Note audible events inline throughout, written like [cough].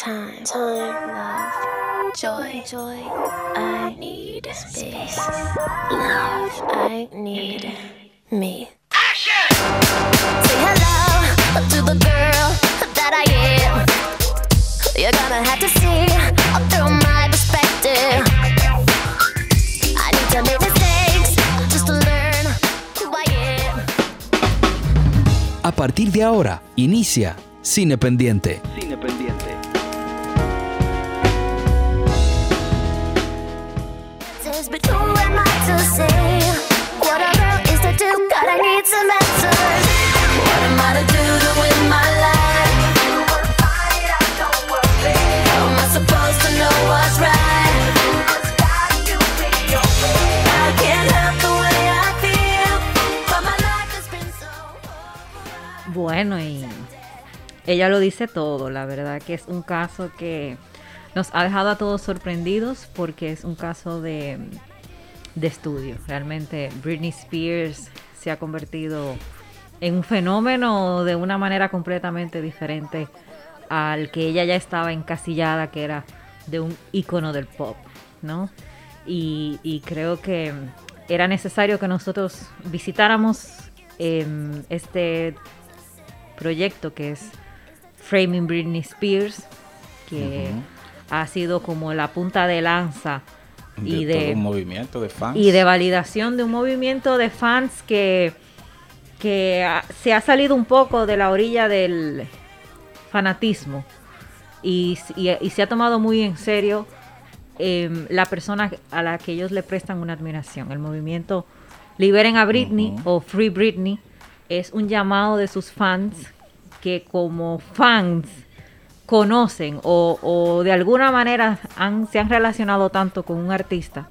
time, time, love, joy, joy. I need space, love. I need me. Say hello to the girl that I am. You're gonna have to see through my perspective. I need to make mistakes just to learn who I am. A partir de ahora, inicia Cine Pendiente. Cine Bueno, y ella lo dice todo, la verdad que es un caso que nos ha dejado a todos sorprendidos porque es un caso de, de estudio. Realmente Britney Spears se ha convertido en un fenómeno de una manera completamente diferente al que ella ya estaba encasillada, que era de un ícono del pop, ¿no? Y, y creo que era necesario que nosotros visitáramos em, este proyecto que es Framing Britney Spears, que ha sido como la punta de lanza y de, todo de, un movimiento de fans. y de validación de un movimiento de fans que, que ha- se ha salido un poco de la orilla del fanatismo y, y- y se ha tomado muy en serio em, la persona a la que ellos le prestan una admiración. El movimiento Liberen a Britney o Free Britney es un llamado de sus fans que como fans conocen o, o de alguna manera han- se han relacionado tanto con un artista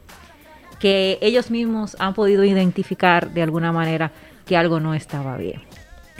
que ellos mismos han podido identificar de alguna manera que algo no estaba bien.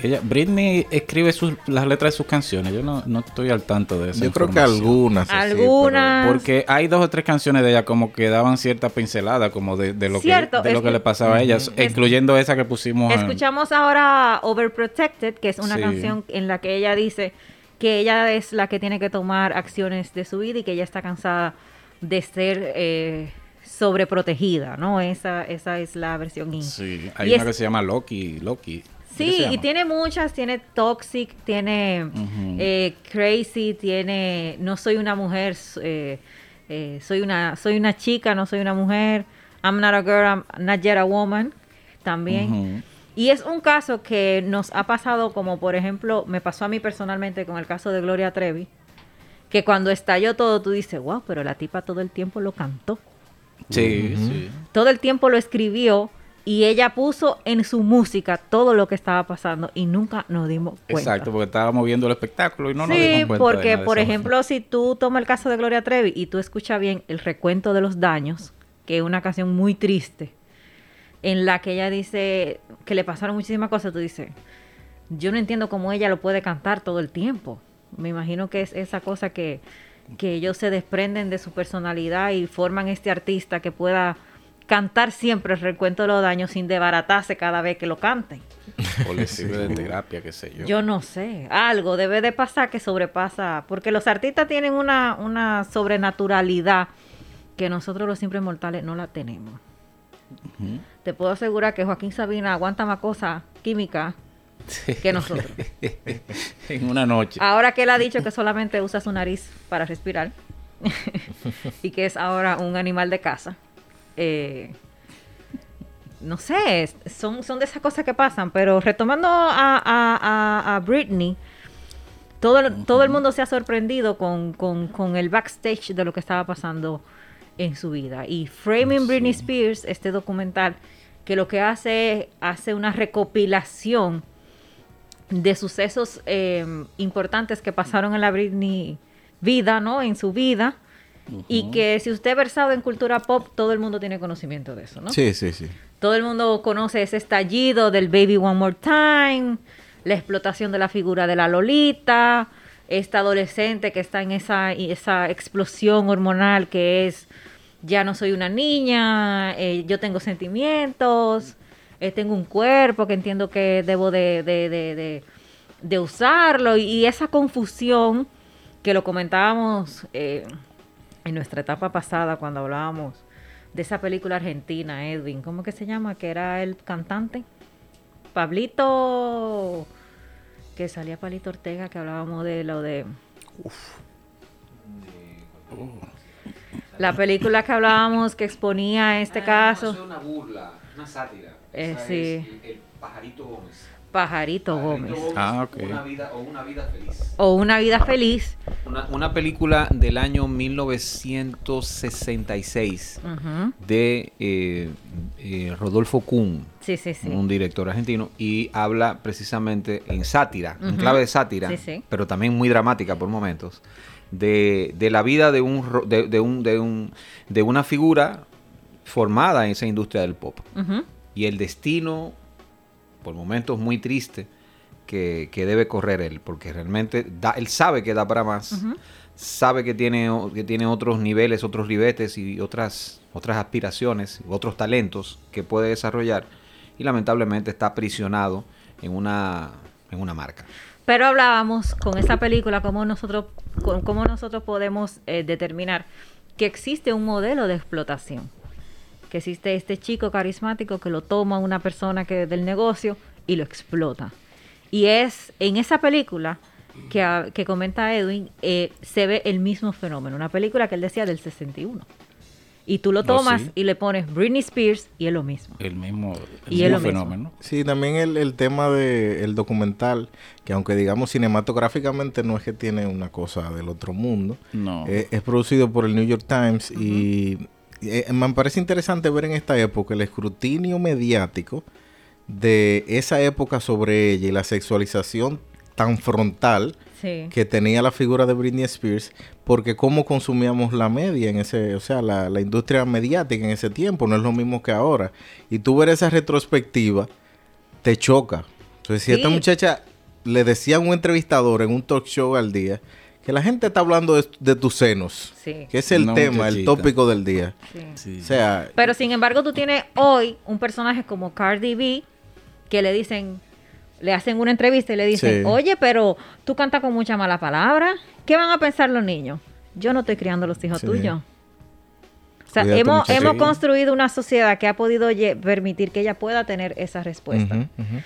Ella, Britney escribe sus, las letras de sus canciones. Yo no, no estoy al tanto de eso. Yo creo que algunas. así, Algunas. Porque hay dos o tres canciones de ella como que daban cierta pincelada como de, de lo, Cierto, que, de lo es que le pasaba a ella, incluyendo esa que pusimos en- Escuchamos ahora Overprotected, que es una Sí. canción en la que ella dice que ella es la que tiene que tomar acciones de su vida y que ella está cansada de ser eh, sobreprotegida, ¿no? Esa, esa es la versión in. Sí, hay Y una es- que se llama Loki. Loki. ¿Qué Sí, y tiene muchas, tiene Toxic, tiene eh, Crazy, tiene No soy una mujer, eh, eh, soy una soy una chica, no soy una mujer, I'm not a girl, I'm not yet a woman, también. Y es un caso que nos ha pasado como por ejemplo, me pasó a mí personalmente con el caso de Gloria Trevi, que cuando estalló todo tú dices, wow, pero la tipa todo el tiempo lo cantó Sí, sí. todo el tiempo lo escribió y ella puso en su música todo lo que estaba pasando y nunca nos dimos cuenta. Exacto, porque estábamos viendo el espectáculo y no nos sí, dimos cuenta de porque nada por ejemplo, si tú tomas el caso de Gloria Trevi y tú escuchas bien el recuento de los daños, que es una canción muy triste, en la que ella dice que le pasaron muchísimas cosas, tú dices, yo no entiendo cómo ella lo puede cantar todo el tiempo. Me imagino que es esa cosa que, que ellos se desprenden de su personalidad y forman este artista que pueda cantar siempre el recuento de los daños sin desbaratarse cada vez que lo canten. O le sirve de terapia, qué sé yo. Yo no sé, algo debe de pasar que sobrepasa, porque los artistas tienen una, una sobrenaturalidad que nosotros los simples mortales no la tenemos. Te puedo asegurar que Joaquín Sabina aguanta más cosas químicas que nosotros. [laughs] en una noche. Ahora que él ha dicho que solamente usa su nariz para respirar [laughs] y que es ahora un animal de casa, eh, no sé, son, son de esas cosas que pasan, pero retomando a, a- a- a Britney, todo, el- todo el mundo se ha sorprendido con, con- con el backstage de lo que estaba pasando en su vida. Y Framing Britney Spears, este documental, que lo que hace es hace una recopilación de sucesos eh, importantes que pasaron en la Britney vida, ¿no? En su vida. Y que si usted ha versado en cultura pop, todo el mundo tiene conocimiento de eso, ¿no? Sí, sí, sí. Todo el mundo conoce ese estallido del Baby One More Time, la explotación de la figura de la Lolita, esta adolescente que está en esa, y esa explosión hormonal que es, ya no soy una niña, eh, yo tengo sentimientos, eh, tengo un cuerpo que entiendo que debo de, de- de- de- de usarlo, y esa confusión que lo comentábamos eh, en nuestra etapa pasada cuando hablábamos de esa película argentina, Edwin, ¿cómo que se llama? Que era el cantante. Pablito, que salía Pablito Ortega, que hablábamos de lo de... La película que hablábamos que exponía este caso. Es una burla, una sátira. Eh, Esa sí. es el, el pajarito Gómez. Pajarito Pajarito Gómez. Ah, ok. Una vida, o una vida feliz. O Una vida feliz. Una, una película del año 1966 Ujú. de eh, eh, Rodolfo Kuhn, Sí, sí, sí. un director argentino, y habla precisamente en sátira, en clave de sátira, Sí, sí. pero también muy dramática por momentos, de, de la vida de un, de, de un, de, un, de una figura formada en esa industria del pop. Y el destino, por momentos muy triste, que, que debe correr él, porque realmente da, él sabe que da para más, sabe que tiene, que tiene otros niveles, otros ribetes y otras, otras aspiraciones, otros talentos que puede desarrollar y lamentablemente está aprisionado en una, en una marca. Pero hablábamos con esa película cómo nosotros, cómo nosotros podemos eh, determinar que existe un modelo de explotación. Que existe este chico carismático que lo toma una persona que del negocio y lo explota. Y es en esa película que, ah, que comenta Edwin, eh, se ve el mismo fenómeno. Una película que él decía del 61. Y tú lo Oh, tomas sí. y le pones Britney Spears y es lo mismo. El mismo, el Y es mismo lo mismo. fenómeno. Sí, también el, el tema del documental, que aunque digamos cinematográficamente no es que tiene una cosa del otro mundo, No. eh, es producido por el New York Times y eh, me parece interesante ver en esta época el escrutinio mediático de esa época sobre ella y la sexualización tan frontal Sí. que tenía la figura de Britney Spears, porque cómo consumíamos la media en ese, o sea, la, la industria mediática en ese tiempo, no es lo mismo que ahora. Y tú ver esa retrospectiva, te choca. Entonces, si esta muchacha le decía a un entrevistador en un talk show al día, que la gente está hablando de, de tus senos, Sí. que es el tema, el tópico del día. sí. Sí. O sea, Pero sin embargo, tú tienes hoy un personaje como Cardi B que le dicen, le hacen una entrevista y le dicen, Sí. oye, pero tú cantas con mucha mala palabra. ¿Qué van a pensar los niños? Yo no estoy criando los hijos Sí. tuyos. O sea, hemos, hemos construido una sociedad que ha podido permitir que ella pueda tener esa respuesta. ujú.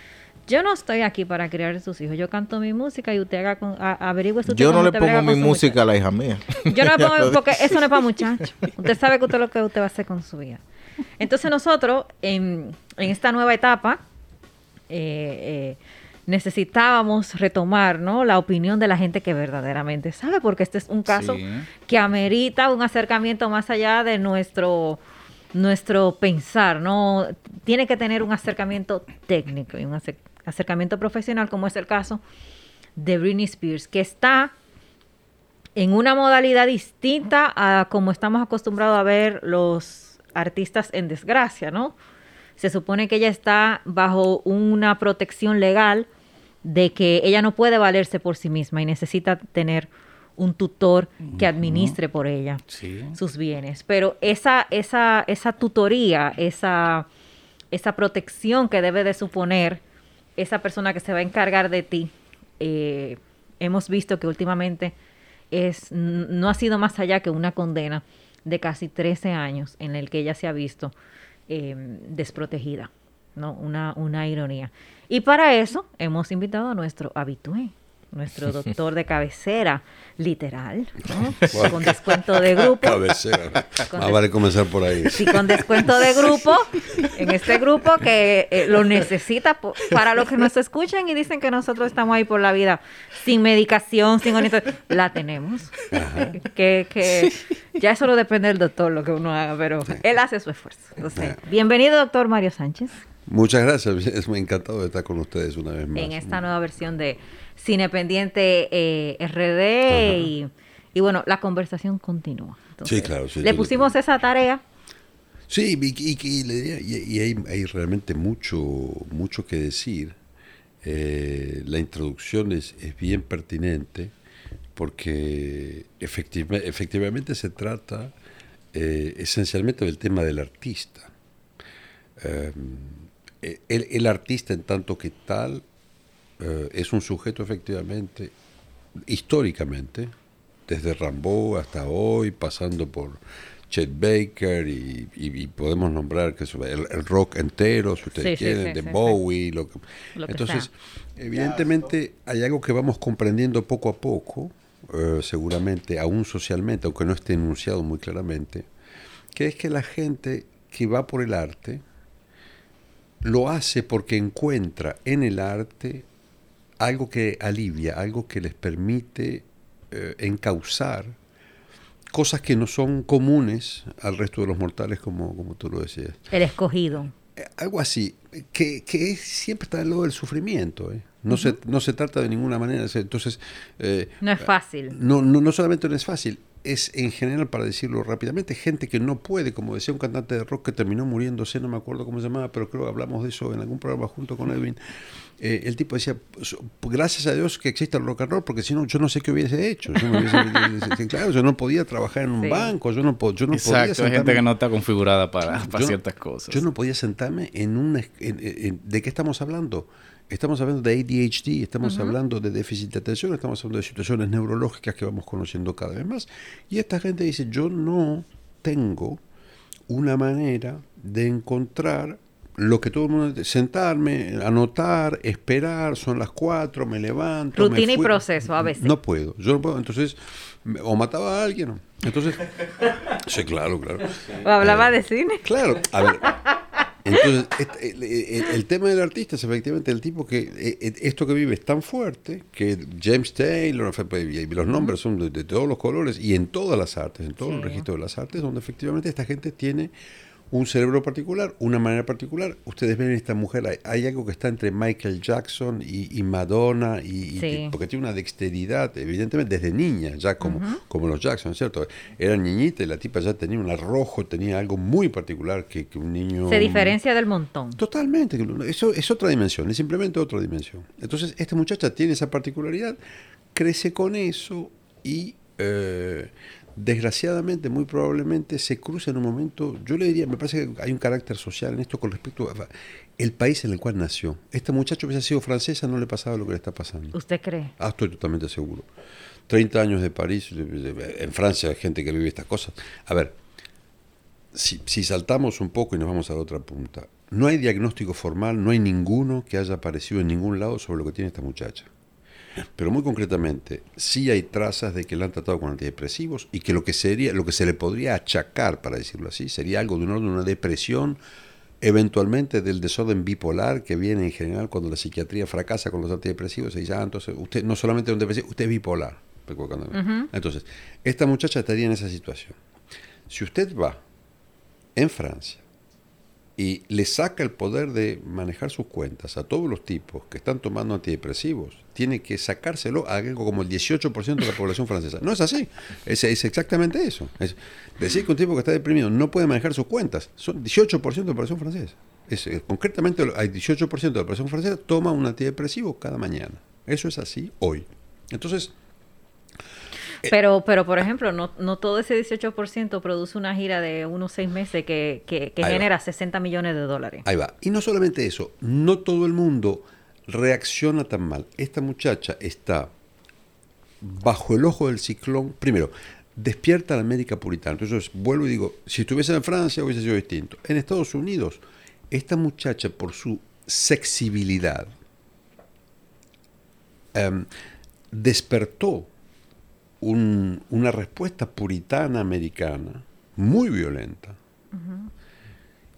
Yo no estoy aquí para criar a sus hijos. Yo canto mi música y usted haga con, a- averigüe usted yo no le pongo mi su música muchacho. a la hija mía. Yo no le pongo [laughs] porque eso no es para muchachos. Usted sabe que usted lo que usted va a hacer con su vida. Entonces nosotros en, en esta nueva etapa eh, eh, necesitábamos retomar ¿no? la opinión de la gente que verdaderamente sabe, porque este es un caso Sí. que amerita un acercamiento más allá de nuestro nuestro pensar, ¿no? Tiene que tener un acercamiento técnico y un acer- acercamiento profesional, como es el caso de Britney Spears, que está en una modalidad distinta a como estamos acostumbrados a ver los artistas en desgracia, ¿no? Se supone que ella está bajo una protección legal de que ella no puede valerse por sí misma y necesita tener un tutor que administre por ella Sí. sus bienes. Pero esa, esa, esa tutoría, esa, esa protección que debe de suponer esa persona que se va a encargar de ti, eh, hemos visto que últimamente es, no ha sido más allá que una condena de casi 13 años en el que ella se ha visto eh, desprotegida. ¿no? Una, una ironía. Y para eso hemos invitado a nuestro habitué, nuestro [laughs] doctor de cabecera, literal, ¿no? [laughs] con [laughs] descuento de grupo. Cabecera. Más des- vale comenzar por ahí. Sí, con descuento de grupo, en este grupo que eh, lo necesita para los que nos escuchan y dicen que nosotros estamos ahí por la vida sin medicación, sin la tenemos. Que, que ya eso no depende del doctor lo que uno haga, pero él hace su esfuerzo. Entonces, bienvenido, doctor Mario Sánchez, Muchas gracias. Es muy encantado de estar con ustedes una vez más. en esta nueva versión de Cine Pendiente eh, RD y, y bueno, la conversación continúa. Entonces, Sí, claro, sí, le pusimos esa tarea. Sí, y, y- y hay, hay realmente mucho, mucho que decir. Eh, la introducción es, es bien pertinente porque efectiva- efectivamente se trata eh, esencialmente del tema del artista. Eh, el, el artista en tanto que tal eh, es un sujeto efectivamente, históricamente, desde Rambo hasta hoy, pasando por Chet Baker y, y- y podemos nombrar que el, el rock entero, si ustedes Sí, quieren, sí, de sí. Bowie. Lo que- Lo que Entonces, sea. evidentemente hay algo que vamos comprendiendo poco a poco, eh, seguramente, aún socialmente, aunque no esté enunciado muy claramente, que es que la gente que va por el arte lo hace porque encuentra en el arte algo que alivia, algo que les permite eh, encauzar cosas que no son comunes al resto de los mortales, como, como tú lo decías. El escogido. Eh, Algo así, que, que siempre está en lo del sufrimiento. ¿eh? No, se, no se trata de ninguna manera. Entonces, eh, No es fácil. no, no, no solamente no es fácil, es en general, para decirlo rápidamente, gente que no puede, como decía un cantante de rock que terminó muriéndose, no me acuerdo cómo se llamaba, pero creo que hablamos de eso en algún programa junto con Edwin. Eh, el tipo decía, "So- gracias a Dios que existe el rock and roll, porque si no, yo no sé qué hubiese hecho. Yo, hubiese- [laughs] claro, yo no podía trabajar en un Sí. banco, yo no, po- yo no podía Exacto, hay gente que no está configurada para, para yo- ciertas cosas. yo no podía sentarme en en- ¿De qué estamos hablando? Estamos hablando de ADHD, estamos hablando de déficit de atención, estamos hablando de situaciones neurológicas que vamos conociendo cada vez más. Y esta gente dice, yo no tengo una manera de encontrar lo que todo el mundo... Sentarme, anotar, esperar, son las cuatro, me levanto... me Rutina y proceso, a veces. No puedo, yo no puedo. Entonces, o mataba a alguien. Entonces, sí, claro, claro. O hablaba Eh, de cine. Claro, a ver. Entonces, este, el, el- el tema del artista es efectivamente el tipo que eh, eh, esto que vive es tan fuerte que James Taylor, los nombres son de, de todos los colores y en todas las artes, en todo el Sí. registro de las artes, donde efectivamente esta gente tiene un cerebro particular, una manera particular. Ustedes ven en esta mujer, hay, hay algo que está entre Michael Jackson y, y Madonna, y, porque tiene una dexteridad, evidentemente desde niña, ya como, como los Jackson, ¿cierto? Era niñita y la tipa ya tenía un arrojo, tenía algo muy particular que, que un niño... Se diferencia del montón. Totalmente, eso es otra dimensión, es simplemente otra dimensión. Entonces, esta muchacha tiene esa particularidad, crece con eso y eh, desgraciadamente, muy probablemente, se cruza en un momento, yo le diría, me parece que hay un carácter social en esto con respecto a el país en el cual nació. Esta muchacha hubiese sido francesa, no le pasaba lo que le está pasando. ¿Usted cree? Ah, estoy totalmente seguro. 30 años de París, en Francia hay gente que vive estas cosas. A ver, si, si saltamos un poco y nos vamos a la otra punta, no hay diagnóstico formal, no hay ninguno que haya aparecido en ningún lado sobre lo que tiene esta muchacha. Pero muy concretamente, sí hay trazas de que la han tratado con antidepresivos y que lo que sería, lo que se le podría achacar, para decirlo así, sería algo de un orden, una depresión, eventualmente del desorden bipolar que viene en general cuando la psiquiatría fracasa con los antidepresivos, se dice, ah, entonces usted no solamente es un depresivo, usted es bipolar. Cuando- Entonces, esta muchacha estaría en esa situación. Si usted va en Francia y le saca el poder de manejar sus cuentas a todos los tipos que están tomando antidepresivos, tiene que sacárselo a algo como el 18% de la población francesa. No es así, es, es exactamente eso. Es decir que un tipo que está deprimido no puede manejar sus cuentas, son 18% de la población francesa. Es, concretamente, hay 18% de la población francesa toma un antidepresivo cada mañana. Eso es así hoy. Entonces, Pero, pero por ejemplo, no, no todo ese 18% produce una gira de unos seis meses que, que, que Ahí va. genera 60 millones de dólares. Ahí va. Y no solamente eso, no todo el mundo reacciona tan mal. Esta muchacha está bajo el ojo del ciclón. Primero, despierta la América puritana. Entonces, vuelvo y digo, si estuviese en Francia hubiese sido distinto. En Estados Unidos, esta muchacha, por su sexibilidad, em, despertó un- una respuesta puritana americana muy violenta.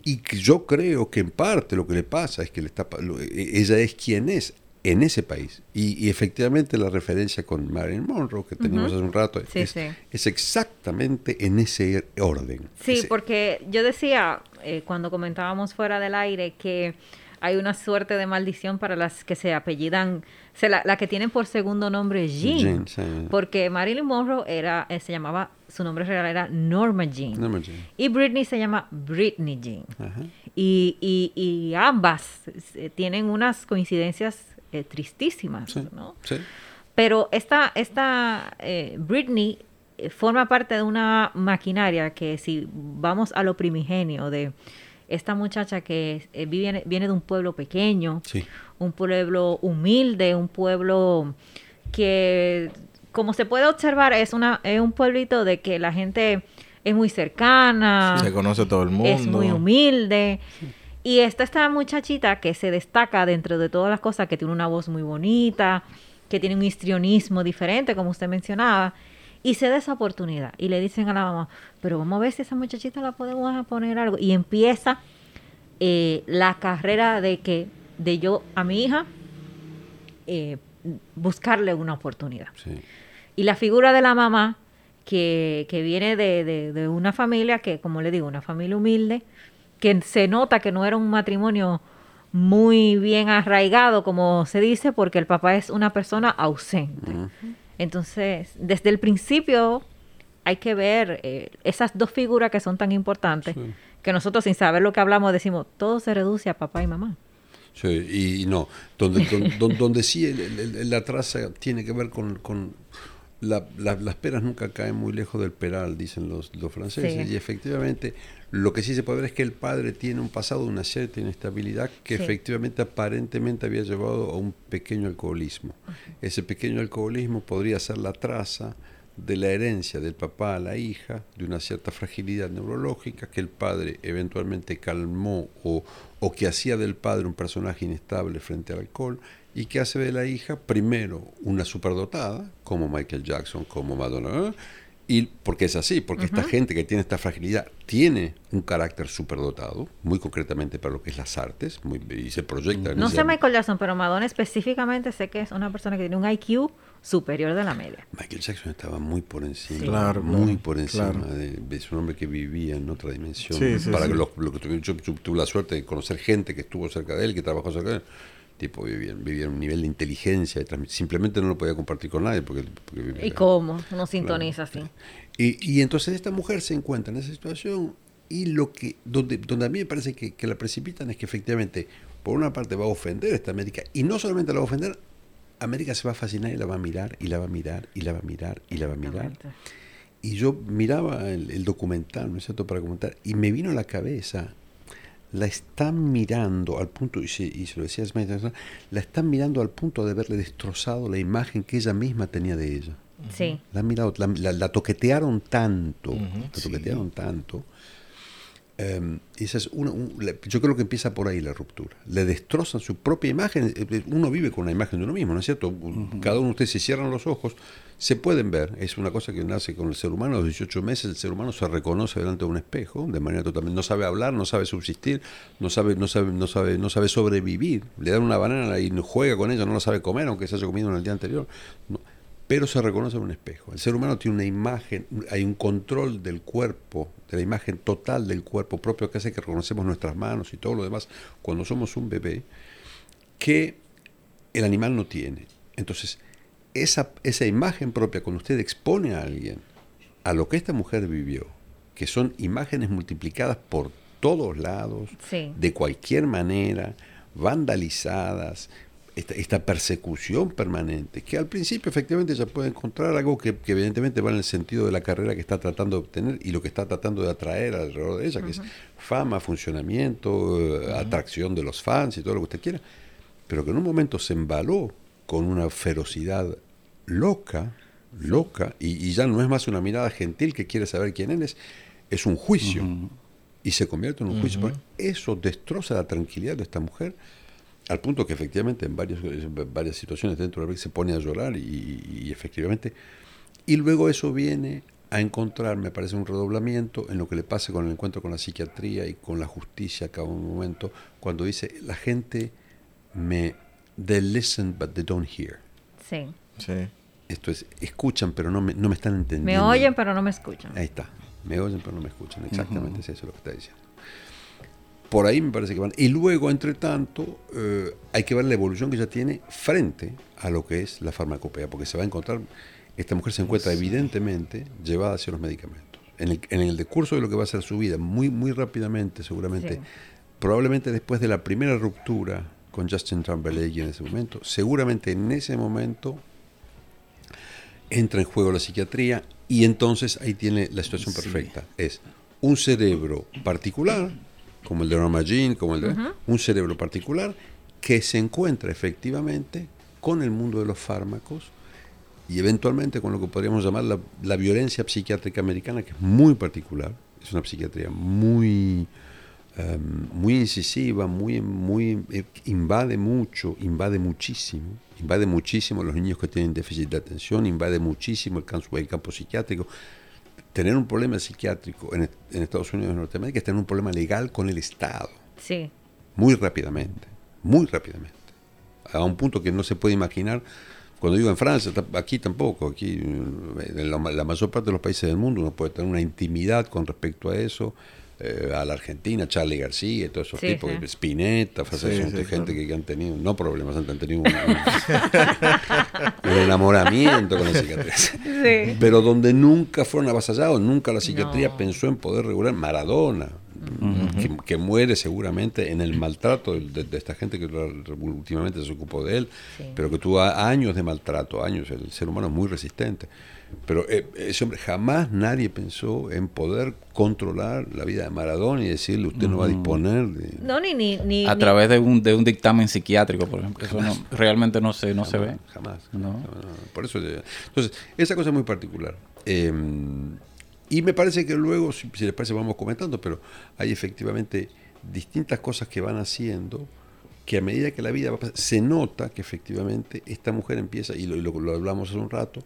Y que yo creo que en parte lo que le pasa es que le está, lo- e- ella es quien es en ese país. Y, y efectivamente la referencia con Marilyn Monroe que teníamos hace un rato Sí, es, sí. es exactamente en ese orden. Sí, Ese- porque yo decía eh, cuando comentábamos fuera del aire que hay una suerte de maldición para las que se apellidan, se la, la que tienen por segundo nombre Jean, Jean, sí. porque Marilyn Monroe era, eh, se llamaba, su nombre real era Norma Jean, y Britney se llama Britney Jean. Ajá. Y, y, y ambas eh, tienen unas coincidencias eh, tristísimas, Sí, ¿no? sí. Pero esta, esta eh, Britney eh, forma parte de una maquinaria que si vamos a lo primigenio de esta muchacha que eh, vive, viene de un pueblo pequeño, Sí. un pueblo humilde, un pueblo que como se puede observar, es, una, es un pueblito de que la gente es muy cercana. Se conoce todo el mundo. Es muy humilde. Y está esta muchachita que se destaca dentro de todas las cosas, que tiene una voz muy bonita, que tiene un histrionismo diferente, como usted mencionaba, y se da esa oportunidad. Y le dicen a la mamá, pero vamos a ver si esa muchachita la podemos poner algo. Y empieza eh, la carrera de que, de yo a mi hija, eh, buscarle una oportunidad. Sí. Y la figura de la mamá, que, que viene de, de- de una familia que, como le digo, una familia humilde, que se nota que no era un matrimonio muy bien arraigado, como se dice, porque el papá es una persona ausente. Entonces, desde el principio hay que ver eh, esas dos figuras que son tan importantes, que nosotros sin saber lo que hablamos decimos, todo se reduce a papá y mamá. Sí, y no, donde, don- don- donde, sí el- el- el- la traza tiene que ver con, con la- la- las peras nunca caen muy lejos del peral, dicen los, los franceses, Sí. y efectivamente lo que sí se puede ver es que el padre tiene un pasado una cierta inestabilidad que Sí. efectivamente aparentemente había llevado a un pequeño alcoholismo. Ese pequeño alcoholismo podría ser la traza de la herencia del papá a la hija, de una cierta fragilidad neurológica que el padre eventualmente calmó o, o que hacía del padre un personaje inestable frente al alcohol y que hace de la hija primero una superdotada, como Michael Jackson, como Madonna, ¿eh? Y porque es así, porque esta gente que tiene esta fragilidad tiene un carácter superdotado, muy concretamente para lo que es las artes, muy- y se proyecta en No sé. Michael Jackson, pero Madonna específicamente sé que es una persona que tiene un IQ superior de la media. Michael Jackson estaba muy por encima, Sí. Claro, muy claro, por encima claro. de, de- es un hombre que vivía en otra dimensión. Sí, sí, Para sí. que lo- lo que tuve- yo, yo tuve la suerte de conocer gente que estuvo cerca de él, que trabajó cerca de él. Tipo, vivía, vivía un nivel de inteligencia, de simplemente no lo podía compartir con nadie. Porque, porque vivía- ¿Y cómo? Uno sintoniza así. y, y entonces esta mujer se encuentra en esa situación y lo que donde, donde a mí me parece que, que la precipitan es que efectivamente, por una parte va a ofender a esta América y no solamente la va a ofender, América se va a fascinar y la va a mirar y la va a mirar y la va a mirar y la va a mirar. Y yo miraba el, el documental, ¿no es cierto?, para comentar, y me vino a la cabeza, la están mirando al punto, y se, y se lo decía Smith, la están mirando al punto de haberle destrozado la imagen que ella misma tenía de ella. Sí. La, han mirado, la, la- la toquetearon tanto, la sí. toquetearon tanto. Eh, y esa es una, un- la- yo creo que empieza por ahí la ruptura. Le destrozan su propia imagen. eh, eh, Uno vive con una imagen de uno mismo, ¿no es cierto? Cada uno de ustedes, si cierran los ojos, se pueden ver. Es una cosa que nace con el ser humano. A los 18 meses el ser humano se reconoce delante de un espejo de manera totalmente. No sabe hablar, no sabe subsistir, no sabe, no sabe, no sabe, no sabe sobrevivir. Le dan una banana y juega con ella, no la sabe comer, aunque se haya comido en el día anterior. No pero se reconoce en un espejo. El ser humano tiene una imagen, hay un control del cuerpo, la imagen total del cuerpo propio que hace que reconocemos nuestras manos y todo lo demás cuando somos un bebé, que el animal no tiene. Entonces, esa, esa imagen propia, cuando usted expone a alguien a lo que esta mujer vivió, que son imágenes multiplicadas por todos lados, Sí. de cualquier manera, vandalizadas, esta, esta persecución permanente, que al principio efectivamente ella puede encontrar algo que, que evidentemente va en el sentido de la carrera que está tratando de obtener y lo que está tratando de atraer alrededor de ella, que es fama, funcionamiento, eh, atracción de los fans y todo lo que usted quiera, pero que en un momento se embaló con una ferocidad loca, loca, y, y ya no es más una mirada gentil que quiere saber quién eres, es un juicio. Y se convierte en un juicio. Eso destroza la tranquilidad de esta mujer, al punto que efectivamente en, varios, en varias situaciones dentro de la se pone a llorar y, y efectivamente. Y luego eso viene a encontrar, me parece, un redoblamiento en lo que le pasa con el encuentro con la psiquiatría y con la justicia a cada momento, cuando dice, la gente me, they listen but they don't hear. Sí. Sí. Esto es, escuchan pero no me, no me están Me entendiendo. oyen, pero no me escuchan. Ahí está. Me oyen pero no me escuchan. Exactamente es eso lo que está diciendo. Por ahí me parece que van. Y luego, entre tanto, eh, hay que ver la evolución que ella tiene frente a lo que es la farmacopea, porque se va a encontrar, esta mujer se encuentra evidentemente llevada hacia los medicamentos. En el, en el decurso de lo que va a ser su vida, muy, muy rápidamente, seguramente, Sí. probablemente después de la primera ruptura con Justin Timberlake en ese momento, seguramente en ese momento entra en juego la psiquiatría y entonces ahí tiene la situación perfecta. Es un cerebro particular, como el de Norma Jean, como el de un cerebro particular que se encuentra efectivamente con el mundo de los fármacos y eventualmente con lo que podríamos llamar la, la violencia psiquiátrica americana, que es muy particular, es una psiquiatría muy, em, muy incisiva, muy, muy, eh, invade mucho, invade muchísimo, invade muchísimo a los niños que tienen déficit de atención, invade muchísimo el campo, el campo psiquiátrico. Tener un problema psiquiátrico en, en Estados Unidos de Norteamérica es tener un problema legal con el Estado, Sí. muy rápidamente, muy rápidamente, a un punto que no se puede imaginar. Cuando digo en Francia, aquí tampoco, aquí eh, en la, la mayor parte de los países del mundo uno puede tener una intimidad con respecto a eso. Eh, a la Argentina, Charlie García y todos esos Sí, tipos, sí. Spinetta, Sí, son sí, gente claro. que, que han tenido, no problemas, han tenido un, un- [laughs] un enamoramiento con la psiquiatría. [laughs] Sí. Pero donde nunca fueron avasallados, nunca la psiquiatría No. pensó en poder regular Maradona, que, que muere seguramente en el maltrato de, de- de esta gente que últimamente se ocupó de él, Sí. pero que tuvo a- años de maltrato, años, el ser humano es muy resistente. Pero eh, ese hombre, jamás nadie pensó en poder controlar la vida de Maradona y decirle usted no va a disponer de... No, ni, ni, ni, A ni- través de un, de un dictamen psiquiátrico, por ejemplo. Eso no- realmente no se, no se ve. Jamás. No. No, no, Por eso. Entonces, esa cosa es muy particular. Eh, y me parece que luego, si, si les parece, vamos comentando, pero hay efectivamente distintas cosas que van haciendo que a medida que la vida va pasando, se nota que efectivamente esta mujer empieza, y lo, y lo- lo hablamos hace un rato,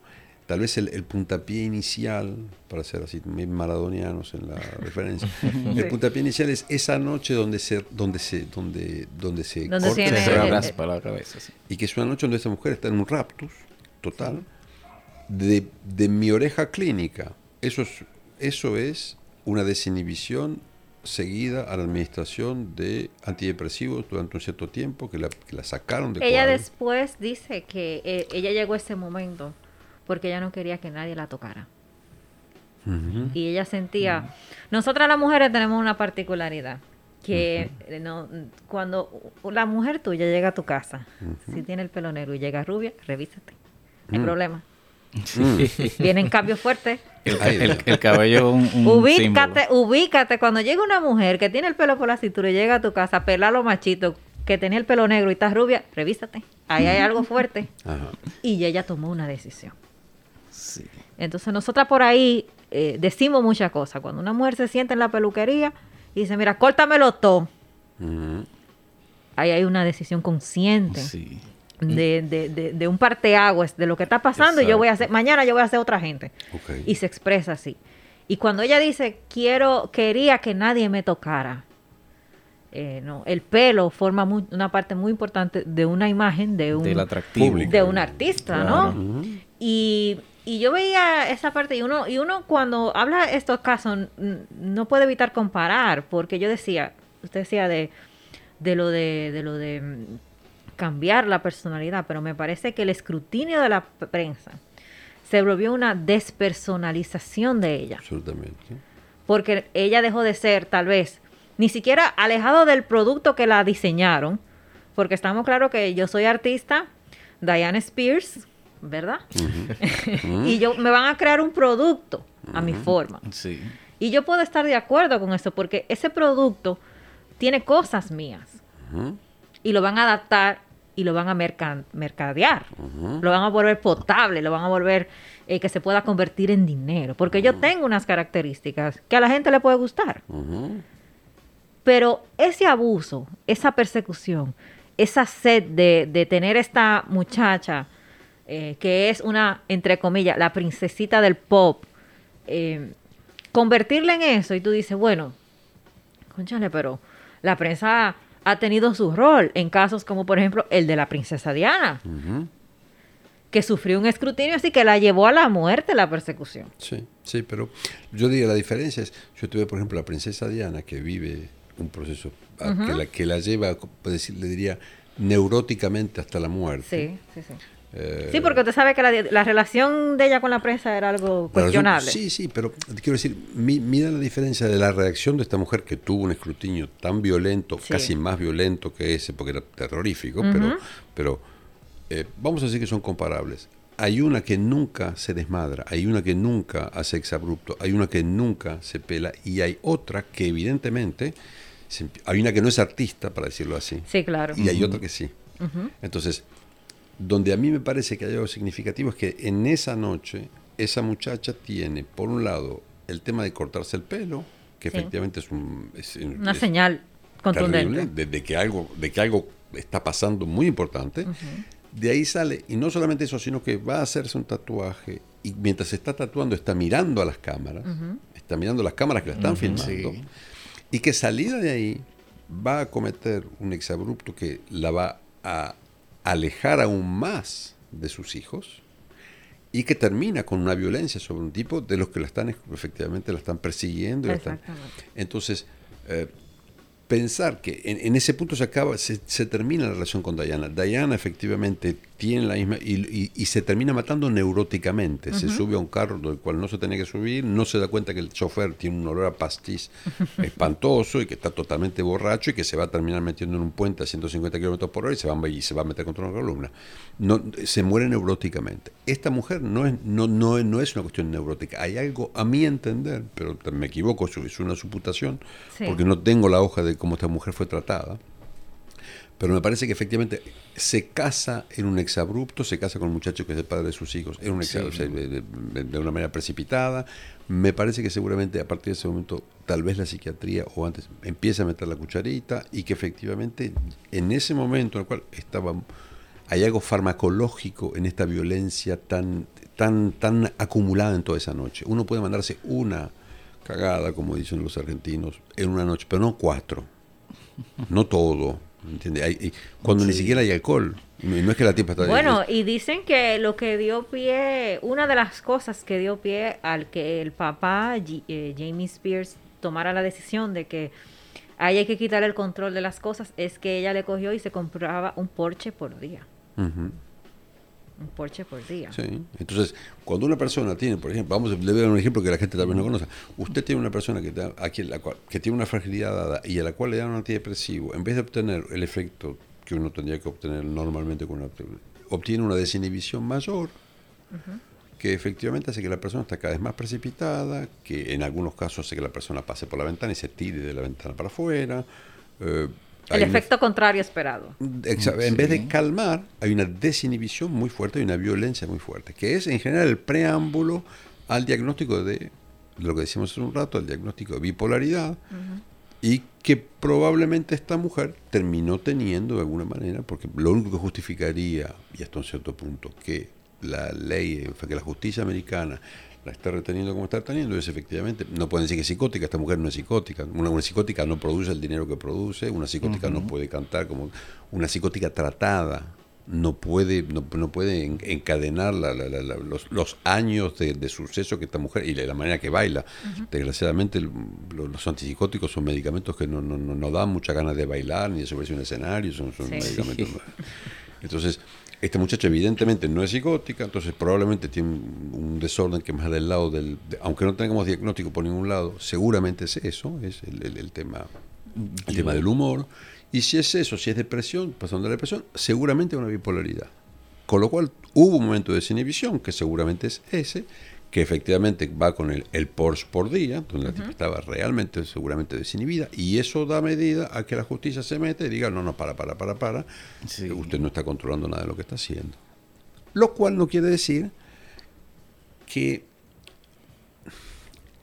tal vez el, el puntapié inicial, para ser así, muy maradonianos en la [laughs] referencia, el puntapié inicial es esa noche donde se, donde se, donde, donde se Donde corta el Se cerebro. raspa la cabeza. sí. Y que es una noche donde esta mujer está en un raptus total de, de mi oreja clínica. Eso es, eso es una desinhibición seguida a la administración de antidepresivos durante un cierto tiempo, que la, que la sacaron de Ella cuadro. después dice que eh, ella llegó a ese momento porque ella no quería que nadie la tocara. Y ella sentía, nosotras las mujeres tenemos una particularidad, que no, cuando la mujer tuya llega a tu casa, si tiene el pelo negro y llega rubia, revísate, no hay problema. Vienen cambios fuertes. El, cabello un, un ubícate, símbolo. ubícate. Cuando llega una mujer que tiene el pelo por la cintura y llega a tu casa a pelar los machitos, que tenía el pelo negro y está rubia, revísate. Ahí hay algo fuerte. Ajá. Y ella tomó una decisión. Sí. Entonces nosotras por ahí eh, decimos muchas cosas. Cuando una mujer se sienta en la peluquería y dice, mira, córtamelo todo. Ujú. Ahí hay una decisión consciente Sí. de, de, de, de un parteaguas de lo que está pasando y yo voy a hacer, mañana yo voy a hacer otra gente. Y se expresa así. Y cuando ella dice, quiero, quería que nadie me tocara, eh, no, el pelo forma una parte muy importante de una imagen de un, Del atractivo. De un artista, Claro. ¿no? Y, y yo veía esa parte y uno, y uno cuando habla de estos casos no puede evitar comparar, porque yo decía, usted decía de, de lo de, de lo de mm, cambiar la personalidad, pero me parece que el escrutinio de la prensa se volvió una despersonalización de ella Absolutamente. porque ella dejó de ser tal vez ni siquiera alejado del producto que la diseñaron, porque estamos claros que yo soy artista, Diane Spears, ¿verdad? [laughs] y yo me van a crear un producto a mi forma. Sí. Y yo puedo estar de acuerdo con eso, porque ese producto tiene cosas mías y lo van a adaptar y lo van a mercadear. Lo van a volver potable, lo van a volver eh, que se pueda convertir en dinero. Porque yo tengo unas características que a la gente le puede gustar. Pero ese abuso, esa persecución, esa sed de, de tener esta muchacha eh, que es una, entre comillas, la princesita del pop, eh, convertirla en eso y tú dices, bueno, conchale, pero la prensa ha tenido su rol en casos como por ejemplo el de la princesa Diana, que sufrió un escrutinio así que la llevó a la muerte la persecución. Sí, sí, pero yo diría la diferencia es, yo tuve por ejemplo la princesa Diana que vive un proceso a- que, la, que la lleva, le diría, neuróticamente hasta la muerte. Sí, sí, sí. Eh, Sí, porque usted sabe que la, la relación de ella con la prensa era algo cuestionable. sí, sí, pero quiero decir, mi- mira la diferencia de la reacción de esta mujer que tuvo un escrutinio tan violento, Sí. casi más violento que ese, porque era terrorífico, pero, pero eh, vamos a decir que son comparables. Hay una que nunca se desmadra, hay una que nunca hace exabrupto, hay una que nunca se pela y hay otra que evidentemente, se hay una que no es artista, para decirlo así, Sí, claro. y hay otra que sí. Entonces, donde a mí me parece que hay algo significativo es que en esa noche esa muchacha tiene, por un lado, el tema de cortarse el pelo, que Sí. efectivamente es, un, es- Una es señal contundente. de, de que algo, de que algo está pasando muy importante. De ahí sale, y no solamente eso, sino que va a hacerse un tatuaje y mientras se está tatuando está mirando a las cámaras, está mirando las cámaras que la están filmando, sí. y que salida de ahí va a cometer un exabrupto que la va a alejar aún más de sus hijos y que termina con una violencia sobre un tipo de los que la están efectivamente la están persiguiendo. y la están- Exactamente. entonces, eh, pensar que en, en ese punto se acaba, se, se termina la relación con Diana. Diana efectivamente tiene la misma y, y- y se termina matando neuróticamente. Se sube a un carro del cual no se tenía que subir, no se da cuenta que el chofer tiene un olor a pastiz [laughs] espantoso y que está totalmente borracho y que se va a terminar metiendo en un puente a 150 kilómetros por hora y se, va, y se va a meter contra una columna. No, se muere neuróticamente. Esta mujer no es, no, no, es- no es una cuestión neurótica. Hay algo, a mi entender, pero me equivoco, es es una suputación, Sí. porque no tengo la hoja de cómo esta mujer fue tratada. Pero me parece que efectivamente se casa en un exabrupto, se casa con un muchacho que es el padre de sus hijos, en un exa- o sea, de, de- de una manera precipitada. Me parece que seguramente a partir de ese momento, tal vez la psiquiatría o antes empieza a meter la cucharita y que efectivamente en ese momento en el cual estaba, hay algo farmacológico en esta violencia tan, tan, tan acumulada en toda esa noche. Uno puede mandarse una cagada, como dicen los argentinos, en una noche, pero no cuatro no todo, ¿entiendes? Hay- cuando ni siquiera hay alcohol, no es que la tipa está Bueno, y dicen que lo que dio pie, una de las cosas que dio pie al que el papá, G- eh, Jamie Spears, tomara la decisión de que ahí hay que quitar el control de las cosas, es que ella le cogió y se compraba un Porsche por día. Ujú, Un Porsche por día. sí. Entonces, cuando una persona tiene, por ejemplo, vamos a le voy a dar un ejemplo que la gente tal vez no conoce. Usted tiene una persona que, da- a quien la cual- que tiene una fragilidad dada y a la cual le dan un antidepresivo, en vez de obtener el efecto que uno tendría que obtener normalmente con una, obtiene una desinhibición mayor, que efectivamente hace que la persona esté cada vez más precipitada, que en algunos casos hace que la persona pase por la ventana y se tire de la ventana para afuera. eh, El una- efecto contrario esperado. En vez de calmar, hay una desinhibición muy fuerte, hay una violencia muy fuerte, que es en general el preámbulo al diagnóstico de lo que decíamos hace un rato, al diagnóstico de bipolaridad, y que probablemente esta mujer terminó teniendo de alguna manera, porque lo único que justificaría, y hasta un cierto punto, que la ley, que la justicia americana la está reteniendo como está reteniendo, es efectivamente, no pueden decir que es psicótica, esta mujer no es psicótica, una, una psicótica no produce el dinero que produce, una psicótica no puede cantar como una psicótica tratada, no puede, no, no puede en- encadenar la- la- la- la- los, los años de, de suceso que esta mujer y la, la manera que baila. Desgraciadamente los antipsicóticos son medicamentos que no, no, no, no dan muchas ganas de bailar ni de subirse a un escenario, son, son Sí. medicamentos. [laughs] Entonces, esta muchacha evidentemente no es psicótica, entonces probablemente tiene un, desorden que más del lado del... de- aunque no tengamos diagnóstico por ningún lado, seguramente es eso, es el, tema, el tema del humor. Y si es eso, si es depresión, pasando de la depresión, seguramente una bipolaridad. Con lo cual hubo un momento de desinhibición, que seguramente es ese, que efectivamente va con el, el Porsche por día, donde la tipa estaba realmente, seguramente desinhibida, y eso da medida a que la justicia se mete y diga, no, no, para, para, para, para, Sí. Eh, usted no está controlando nada de lo que está haciendo. Lo cual no quiere decir que,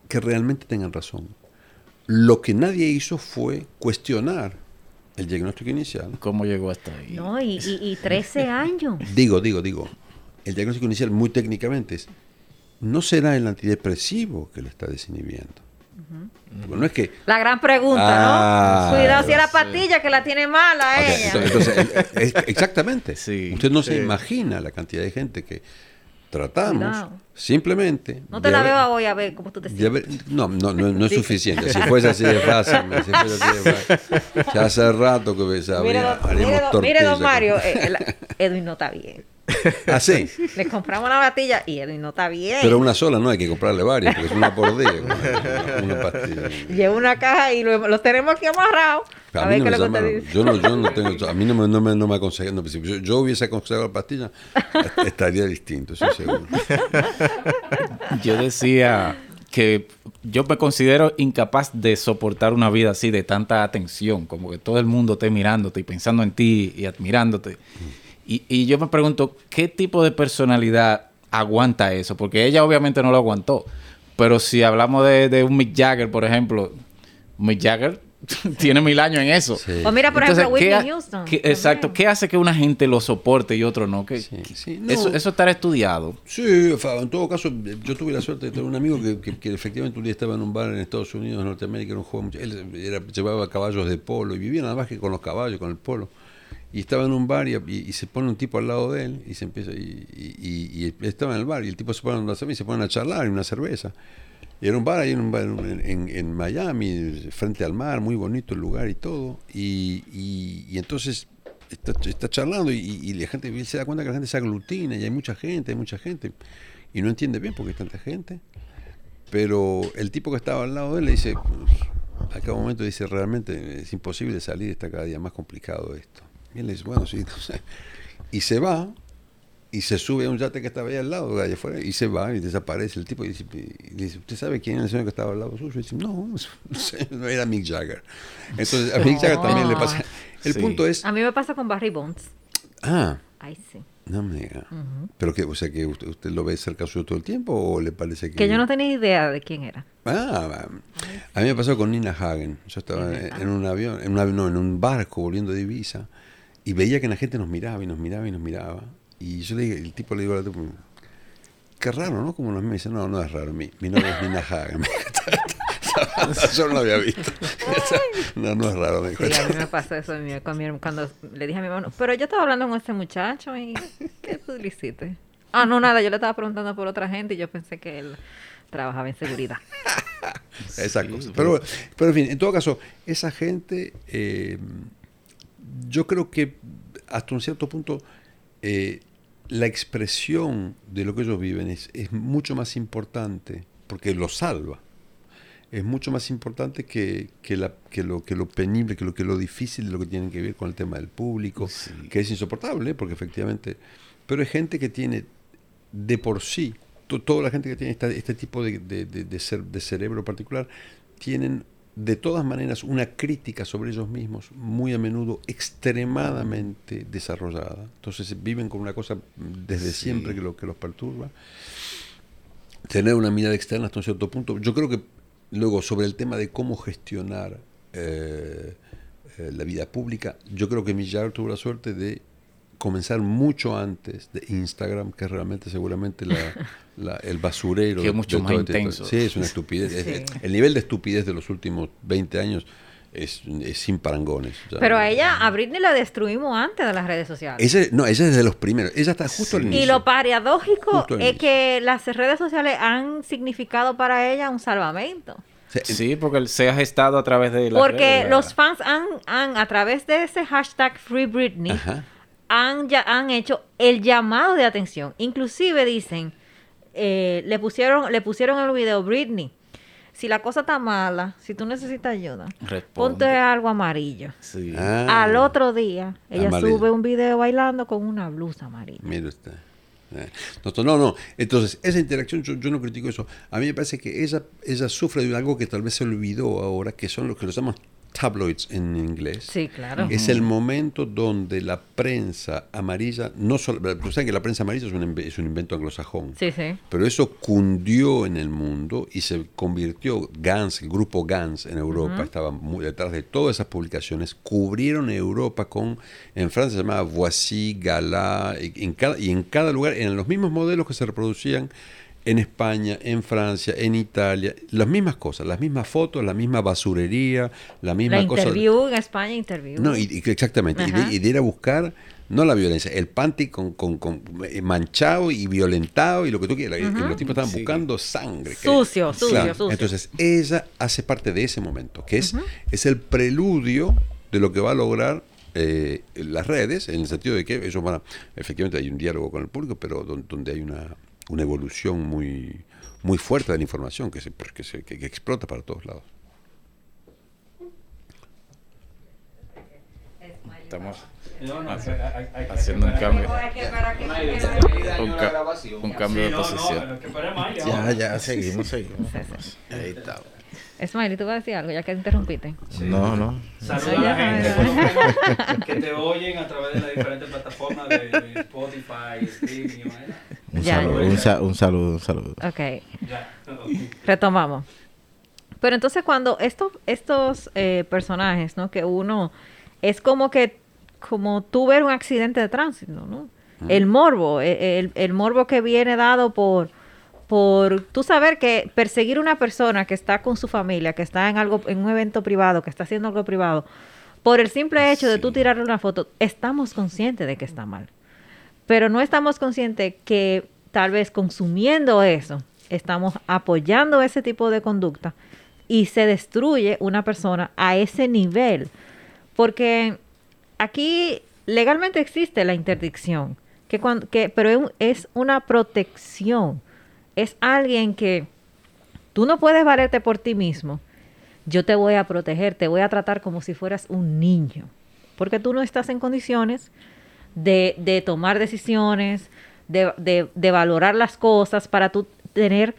que realmente tengan razón. Lo que nadie hizo fue cuestionar el diagnóstico inicial. ¿Cómo llegó hasta ahí? No, y, y, y 13 [laughs] años. Digo, digo, digo, el diagnóstico inicial muy técnicamente es, no será el antidepresivo que lo está desinhibiendo. No es que... La gran pregunta, Ah, ¿no? Cuidado si es la sí. pastilla que la tiene mala Ok, ella. entonces, entonces, el- es- exactamente. Sí. Usted no se imagina la cantidad de gente que tratamos Cuidado. simplemente... no te la haber- veo hoy a ver cómo tú te sientes. haber- no, no, no, no es suficiente. Si fuese así de fácil, si fuese así de fácil. Ya hace rato que Mire, sabría, don, haríamos mire, don- mire, don con- Mario, [laughs] eh, el- Edwin no está bien. [laughs] Ah, sí. Le compramos la pastilla y Edwin no está bien. Pero una sola no hay que comprarle varias, porque es una por día. [laughs] Una, una pastilla. Lleva una caja y lo- los tenemos aquí amarrados. A, A mí ver no qué me lo que. Yo no, yo no tengo, a mí no me, no me, no me aconsejan. no, si yo, yo hubiese aconsejado la pastilla, est- estaría distinto, estoy seguro. [laughs] Yo decía que yo me considero incapaz de soportar una vida así de tanta atención, como que todo el mundo esté mirándote y pensando en ti y admirándote. Y, y yo me pregunto, ¿qué tipo de personalidad aguanta eso? Porque ella obviamente no lo aguantó. Pero si hablamos de, de un Mick Jagger, por ejemplo, Mick Jagger [laughs] tiene mil años en eso. Sí. O mira, por Entonces, ejemplo, ¿qué Whitney Houston. qué- exacto. ¿Qué hace que una gente lo soporte y otro no? ¿Qué- Sí, sí, no. eso, eso estará estudiado. Sí, en todo caso, yo tuve la suerte de tener un amigo que, que- que efectivamente un día estaba en un bar en Estados Unidos, en Norteamérica, era un joven, él era- llevaba caballos de polo y vivía nada más que con los caballos, con el polo. Y estaba en un bar y, se pone un tipo al lado de él y se empieza y, y- estaba en el bar y el tipo se pone a y se ponen a charlar y una cerveza. Y era un bar ahí en, Miami, frente al mar, muy bonito el lugar y todo. Y, entonces está, charlando y, la gente se da cuenta que la gente se aglutina y hay mucha gente, hay mucha gente. Y no entiende bien por qué hay tanta gente. Pero el tipo que estaba al lado de él le dice, pues, a cada momento dice, realmente es imposible salir, está cada día más complicado esto. Y él le dice, bueno, sí, [laughs] no sé. Y se va y se sube a un yate que estaba ahí al lado, allá afuera, y se va y desaparece el tipo y dice, y dice, ¿usted sabe quién es el señor que estaba al lado suyo? Y dice, no, no, [laughs] sé, no era Mick Jagger. Entonces a Mick Jagger también le pasa. El Sí. punto es, A mí me pasa con Barry Bonds. ah, Ay, sí. no me diga. Pero que, o sea, que usted, usted lo ve cerca suyo todo el tiempo o le parece que... Que yo no tenía idea de quién era. Ah, a mí me pasó con Nina Hagen. Yo estaba en un avión, en un avión, no, en un barco volviendo de Ibiza y veía que la gente nos miraba y nos miraba y nos miraba. Y yo le dije, el tipo le digo al tipo, qué raro, ¿no? Como nos me dice, no, no es raro, mi, mi nombre es Nina Hagen. [laughs] yo no lo había visto. [laughs] no, no es raro, me dijo. Sí, a mí me pasó eso con mi cuando le dije a mi hermano, pero yo estaba hablando con ese muchacho y ¿qué tú le hiciste? Ah, no, nada, yo le estaba preguntando por otra gente y yo pensé que él trabajaba en seguridad. [laughs] Sí, pero- Pero, pero en fin, en todo caso, esa gente, eh, yo creo que hasta un cierto punto eh, la expresión de lo que ellos viven es, es mucho más importante, porque lo salva. Es mucho más importante que, que, la- que lo, que lo penible, que lo, que lo difícil de lo que tienen que ver con el tema del público, que es insoportable, porque efectivamente... Pero hay gente que tiene de por sí, to- toda la gente que tiene esta- este tipo de, de- de- de ser- de cerebro particular, tienen de todas maneras una crítica sobre ellos mismos muy a menudo extremadamente desarrollada. Entonces viven con una cosa desde Sí. siempre que, lo, que los perturba. Tener una mirada externa hasta un cierto punto. Yo creo que luego sobre el tema de cómo gestionar eh, eh, la vida pública, yo creo que Millar tuvo la suerte de comenzar mucho antes de Instagram, que es realmente seguramente la- [laughs] la- el basurero. Que es de- mucho de más todo este- intenso. Sí, es una estupidez. Es- Sí. es- el nivel de estupidez de los últimos 20 años es, es sin parangones. Pero a ella, a Britney la destruimos antes de las redes sociales. No, ella es de los primeros. Ella está justo al inicio. Y lo paradójico es inicio. que las redes sociales han significado para ella un salvamento. Sí, porque se ha gestado a través de la Porque los fans han, han, a través de ese hashtag Free Britney, Ajá. Han, ya, han hecho el llamado de atención. Inclusive dicen, eh, le pusieron le pusieron en el video, Britney, si la cosa está mala, si tú necesitas ayuda, Responde. ponte algo amarillo. Sí. Ah, Al otro día, ella Amarillo. sube un video bailando con una blusa amarilla. Mire usted. Eh, No, no, no. Entonces, esa interacción, yo, yo no critico eso. A mí me parece que ella, ella sufre de algo que tal vez se olvidó ahora, que son los que los llaman tabloids en inglés. Sí, claro. Es el momento donde la prensa amarilla, no solo, ustedes saben que la prensa amarilla es un, inve- es un invento anglosajón. Sí, sí. Pero eso cundió en el mundo y se convirtió, Gans, el grupo Gans en Europa, estaba muy detrás de todas esas publicaciones, cubrieron Europa con, en Francia se llamaba Voici, Gala, y en cada, y en cada lugar eran los mismos modelos que se reproducían en España, en Francia, en Italia, las mismas cosas, las mismas fotos, la misma basurería, la misma La cosa. interview en España, interview. No, y, y- exactamente. Y de, Ajá. y de ir a buscar, no la violencia, el panty con, con, con- eh, manchado y violentado y lo que tú quieras. Los tipos estaban Sí. buscando sangre. que- Sucio, sucio, sucio. Entonces, ella hace parte de ese momento, que es, es el preludio de lo que va a lograr eh, las redes, en el sentido de que ellos van a, efectivamente hay un diálogo con el público, pero don- donde hay una, una evolución muy, muy fuerte de la información que, se, que, se- que- que explota para todos lados. Estamos haciendo un cambio. Un, ca- un cambio de posición. Ya, ya, seguimos, seguimos. Ahí está. Smiley, ¿tú vas a decir algo ya que te interrumpiste? No, no. Saluda a la gente [laughs] que te oyen a través de las diferentes plataformas de, Spotify, streaming, ¿verdad? Un, Ya, saludo, ya. un, sa- un saludo, un saludo. Ok. Retomamos. Pero entonces cuando estos, estos eh, personajes, ¿no? Que uno es como que, como tú ver un accidente de tránsito, ¿no? El morbo, e- el, el morbo que viene dado por, por tú saber que perseguir una persona que está con su familia, que está en algo, en un evento privado, que está haciendo algo privado, por el simple hecho de tú tirarle una foto, estamos conscientes de que está mal. Pero no estamos conscientes que tal vez consumiendo eso, estamos apoyando ese tipo de conducta y se destruye una persona a ese nivel. Porque aquí legalmente existe la interdicción, que cuando, que, pero es un- es una protección. Es alguien que tú no puedes valerte por ti mismo. Yo te voy a proteger, te voy a tratar como si fueras un niño. Porque tú no estás en condiciones de, de tomar decisiones, de, de- de valorar las cosas para tú tener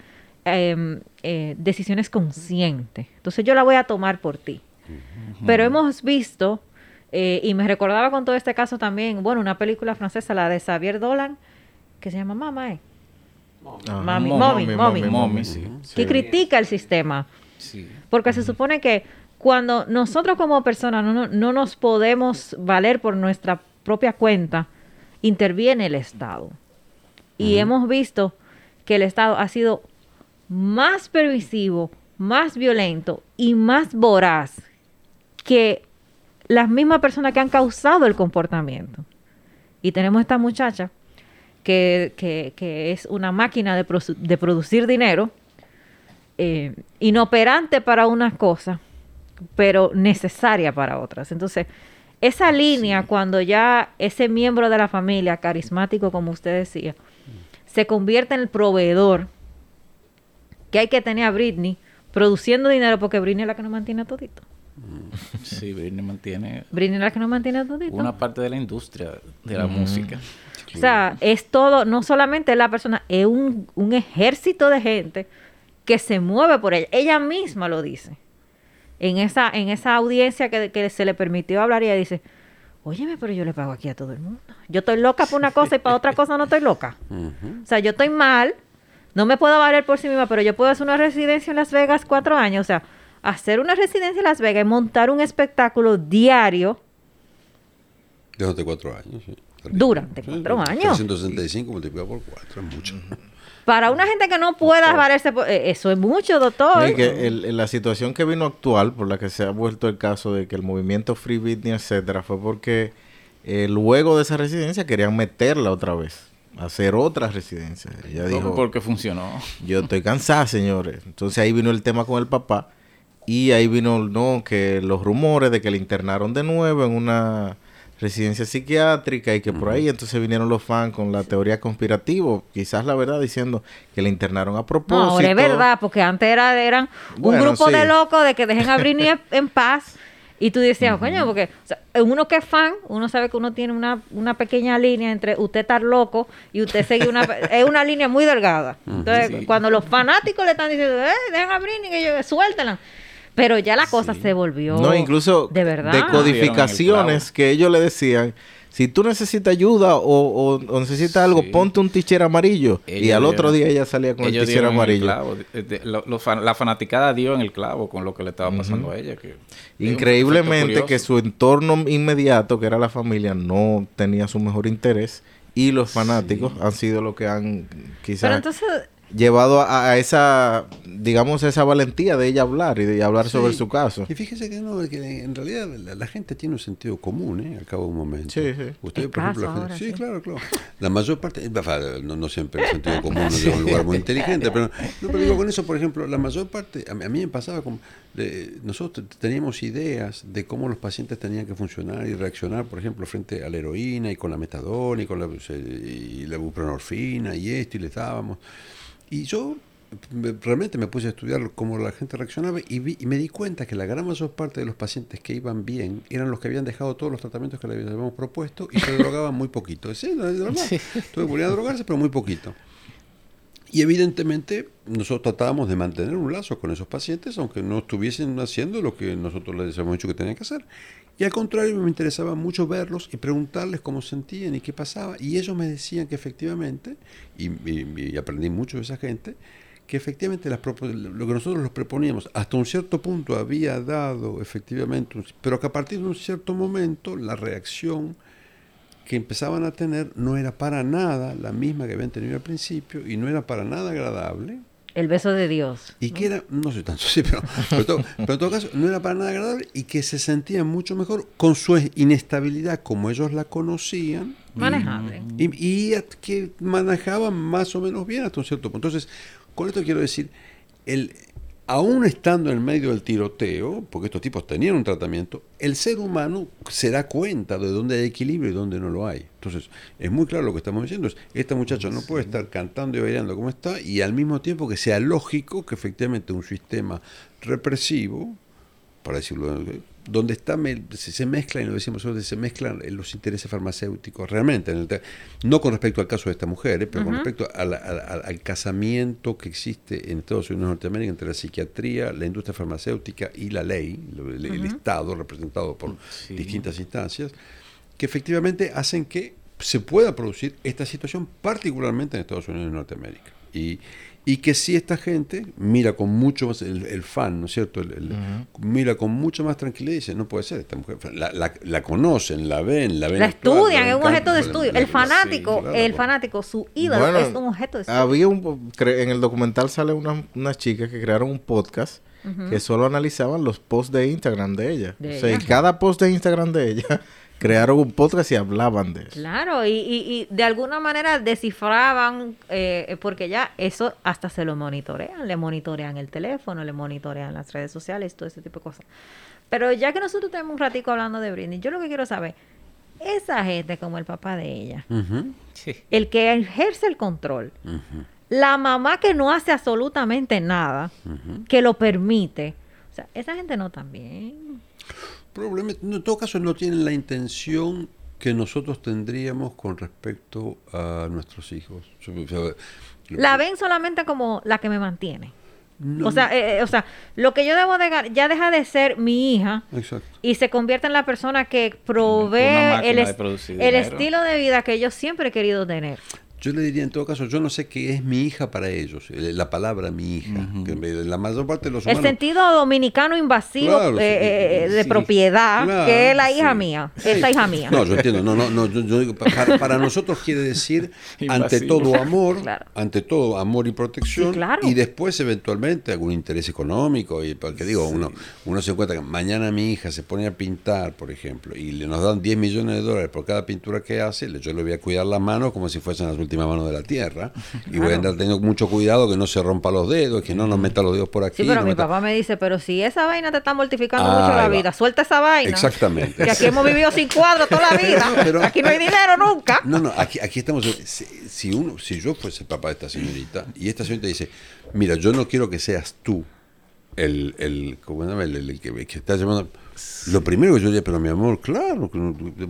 em, eh, decisiones conscientes. Entonces yo la voy a tomar por ti. Pero hemos visto, eh, y me recordaba con todo este caso también, bueno, una película francesa, la de Xavier Dolan, que se llama Mamá, ¿eh? Mami, mami, mami. Mami, sí. que critica el sistema. Sí. Porque se supone que cuando nosotros como personas no, no, no nos podemos valer por nuestra propia cuenta, interviene el Estado. Y hemos visto que el Estado ha sido más permisivo, más violento y más voraz que las mismas personas que han causado el comportamiento. Y tenemos esta muchacha que, que- que es una máquina de producir dinero, eh, inoperante para unas cosas, pero necesaria para otras. Entonces, esa línea, cuando ya ese miembro de la familia, carismático como usted decía, se convierte en el proveedor que hay que tener a Britney produciendo dinero, porque Britney es la que nos mantiene a todito. Sí, Britney mantiene Britney es la que nos mantiene a todito. una parte de la industria de la música. O sea, es todo, no solamente la persona, es un, un ejército de gente que se mueve por ella. Ella misma lo dice. En esa, en esa audiencia que, que se le permitió hablar, ella dice, óyeme, pero yo le pago aquí a todo el mundo. Yo estoy loca por una cosa y para otra cosa no estoy loca. O sea, yo estoy mal, no me puedo valer por sí misma, pero yo puedo hacer una residencia en Las Vegas cuatro años. O sea, hacer una residencia en Las Vegas y montar un espectáculo diario Desde cuatro años, sí. Durante cuatro años. 365 multiplicado por cuatro es mucho. Para una gente que no pueda valerse, eh, eso es mucho, doctor. Y que el- el- la situación que vino actual, por la que se ha vuelto el caso de que el movimiento Free Britney, etcétera, fue porque eh, luego de esa residencia querían meterla otra vez, hacer otra residencia. Ella dijo, Porque funcionó. yo estoy cansada, señores. Entonces ahí vino el tema con el papá y ahí vino, no, que los rumores de que le internaron de nuevo en una residencia psiquiátrica y que por ahí entonces vinieron los fans con la teoría conspirativa, quizás la verdad diciendo que le internaron a propósito. No, ahora es verdad, porque antes era, eran un Bueno, grupo sí. de locos de que dejen a Britney [laughs] en- paz. Y tú decías, coño, porque o sea, uno que es fan, uno sabe que uno tiene una, una pequeña línea entre usted estar loco y usted seguir una... [laughs] es una línea muy delgada. Entonces, Sí. cuando los fanáticos le están diciendo, eh, dejen a Britney, que yo, suéltela. Pero ya la cosa se volvió... No, incluso De verdad. decodificaciones que ellos le decían, si tú necesitas ayuda o, o- o necesitas algo, Sí. ponte un t-shirt amarillo. y al otro día ella salía con el el amarillo. clavo. De- de- lo- lo fan- la fanaticada dio en el clavo con lo que le estaba pasando a ella. Que, Increíblemente que su entorno inmediato, que era la familia, no tenía su mejor interés. Y los fanáticos han sido los que han Pero quizás entonces... llevado a, a esa, digamos, esa valentía de ella hablar y de hablar sobre su caso. Y fíjese que no, que en realidad la, la gente tiene un sentido común, ¿eh? Al cabo de un momento. Sí, sí. Ustedes, por ejemplo, la gente- ahora, sí, sí. claro, claro. La mayor parte, eh, no, no siempre el sentido [laughs] común no a un lugar muy inteligente, pero, no, pero digo con eso, por ejemplo, la mayor parte, a mí, a mí me pasaba como, eh, nosotros teníamos ideas de cómo los pacientes tenían que funcionar y reaccionar, por ejemplo, frente a la heroína y con la metadona y con la, y la buprenorfina y esto y le dábamos. Y yo me- realmente me puse a estudiar cómo la gente reaccionaba y, vi- y me di cuenta que la gran mayor parte de los pacientes que iban bien eran los que habían dejado todos los tratamientos que les habíamos propuesto y se drogaban muy poquito. Sí, no, es normal. Tuve volver a drogarse, pero muy poquito. Y evidentemente nosotros tratábamos de mantener un lazo con esos pacientes, aunque no estuviesen haciendo lo que nosotros les habíamos dicho que tenían que hacer. Y al contrario, me interesaba mucho verlos y preguntarles cómo sentían y qué pasaba. Y ellos me decían que efectivamente, y, aprendí mucho de esa gente, que efectivamente las lo que nosotros los proponíamos hasta un cierto punto había dado efectivamente, pero que a partir de un cierto momento la reacción que empezaban a tener no era para nada la misma que habían tenido al principio y no era para nada agradable. El beso de Dios. Y que era, no sé tanto, sí, pero, pero, en todo- pero en todo caso no era para nada agradable y que se sentían mucho mejor con su inestabilidad como ellos la conocían Manejable. y, y que manejaban más o menos bien hasta un cierto punto. Entonces, con esto quiero decir, el, aún estando en medio del tiroteo, porque estos tipos tenían un tratamiento, el ser humano se da cuenta de dónde hay equilibrio y dónde no lo hay. Entonces, es muy claro lo que estamos diciendo. Es, esta muchacha no puede estar cantando y bailando como está y al mismo tiempo que sea lógico que efectivamente un sistema represivo, para decirlo, donde está se, mezclan, y lo decimos nosotros, se mezclan los intereses farmacéuticos realmente, en el te- no con respecto al caso de esta mujer, eh, pero con respecto a la- a- a- al casamiento que existe en Estados Unidos de Norteamérica entre la psiquiatría, la industria farmacéutica y la ley, el, el Estado representado por Sí. distintas instancias, que efectivamente hacen que se pueda producir esta situación, particularmente en Estados Unidos de Norteamérica. Y, y que si esta gente mira con mucho más, el, el fan, ¿no es cierto? El- el- Mira con mucha más tranquilidad y dice, no puede ser esta mujer. La, la- la conocen, la ven, la ven. La estudian, es un objeto de estudio. El fanático, sí, claro, el fanático, su ídolo Bueno, es un objeto de estudio. Había un en el documental sale una- unas chicas que crearon un podcast que solo analizaban los posts de Instagram de ella. De o sea, y cada post de Instagram de ella crearon un podcast y hablaban de eso. Claro, y, y, y de alguna manera descifraban, eh, porque ya eso hasta se lo monitorean, le monitorean el teléfono, le monitorean las redes sociales, todo ese tipo de cosas. Pero ya que nosotros tenemos un ratico hablando de Britney, yo lo que quiero saber, esa gente como el papá de ella, el que ejerce el control, la mamá que no hace absolutamente nada, que lo permite, o sea, esa gente no también. Probablemente, no, en todo caso, no tienen la intención que nosotros tendríamos con respecto a nuestros hijos. Yo- o sea, La ven solamente como la que me mantiene. no- O sea, eh, eh, o sea, lo que yo debo de ya deja de ser mi hija exacto. y se convierte en la persona que provee el, el dinero. estilo de vida que yo siempre he querido tener. Yo le diría en todo caso, yo no sé qué es mi hija para ellos, eh, la palabra mi hija, que la mayor parte de los El humanos... sentido dominicano invasivo Claro, eh, eh, de sí, propiedad, claro, que es la hija sí. mía, esa hija mía. No, yo entiendo, no, no, no, yo, yo digo, pa- para, para nosotros quiere decir [laughs] ante todo amor, Claro. ante todo amor y protección, Sí, claro. y después eventualmente algún interés económico, y porque digo, uno, uno se encuentra que mañana mi hija se pone a pintar, por ejemplo, y le nos dan 10 millones de dólares por cada pintura que hace, yo le voy a cuidar las manos como si fuesen las últimas manos de la tierra, y voy a andar teniendo mucho cuidado que no se rompa los dedos, que no nos meta los dedos por aquí. Sí, pero no mi meta- papá me dice, pero si esa vaina te está mortificando Ahí mucho la va. vida, suelta esa vaina. Exactamente. Que aquí hemos vivido sin cuadros toda la vida. [laughs] Pero- aquí no hay dinero nunca. No, no, aquí, aquí estamos. Si, si uno, si yo fuese el papá de esta señorita y esta señorita dice, mira, yo no quiero que seas tú el, el, ¿cómo se llama? el, el que, que está llamando. Lo primero que yo diría, pero mi amor, claro,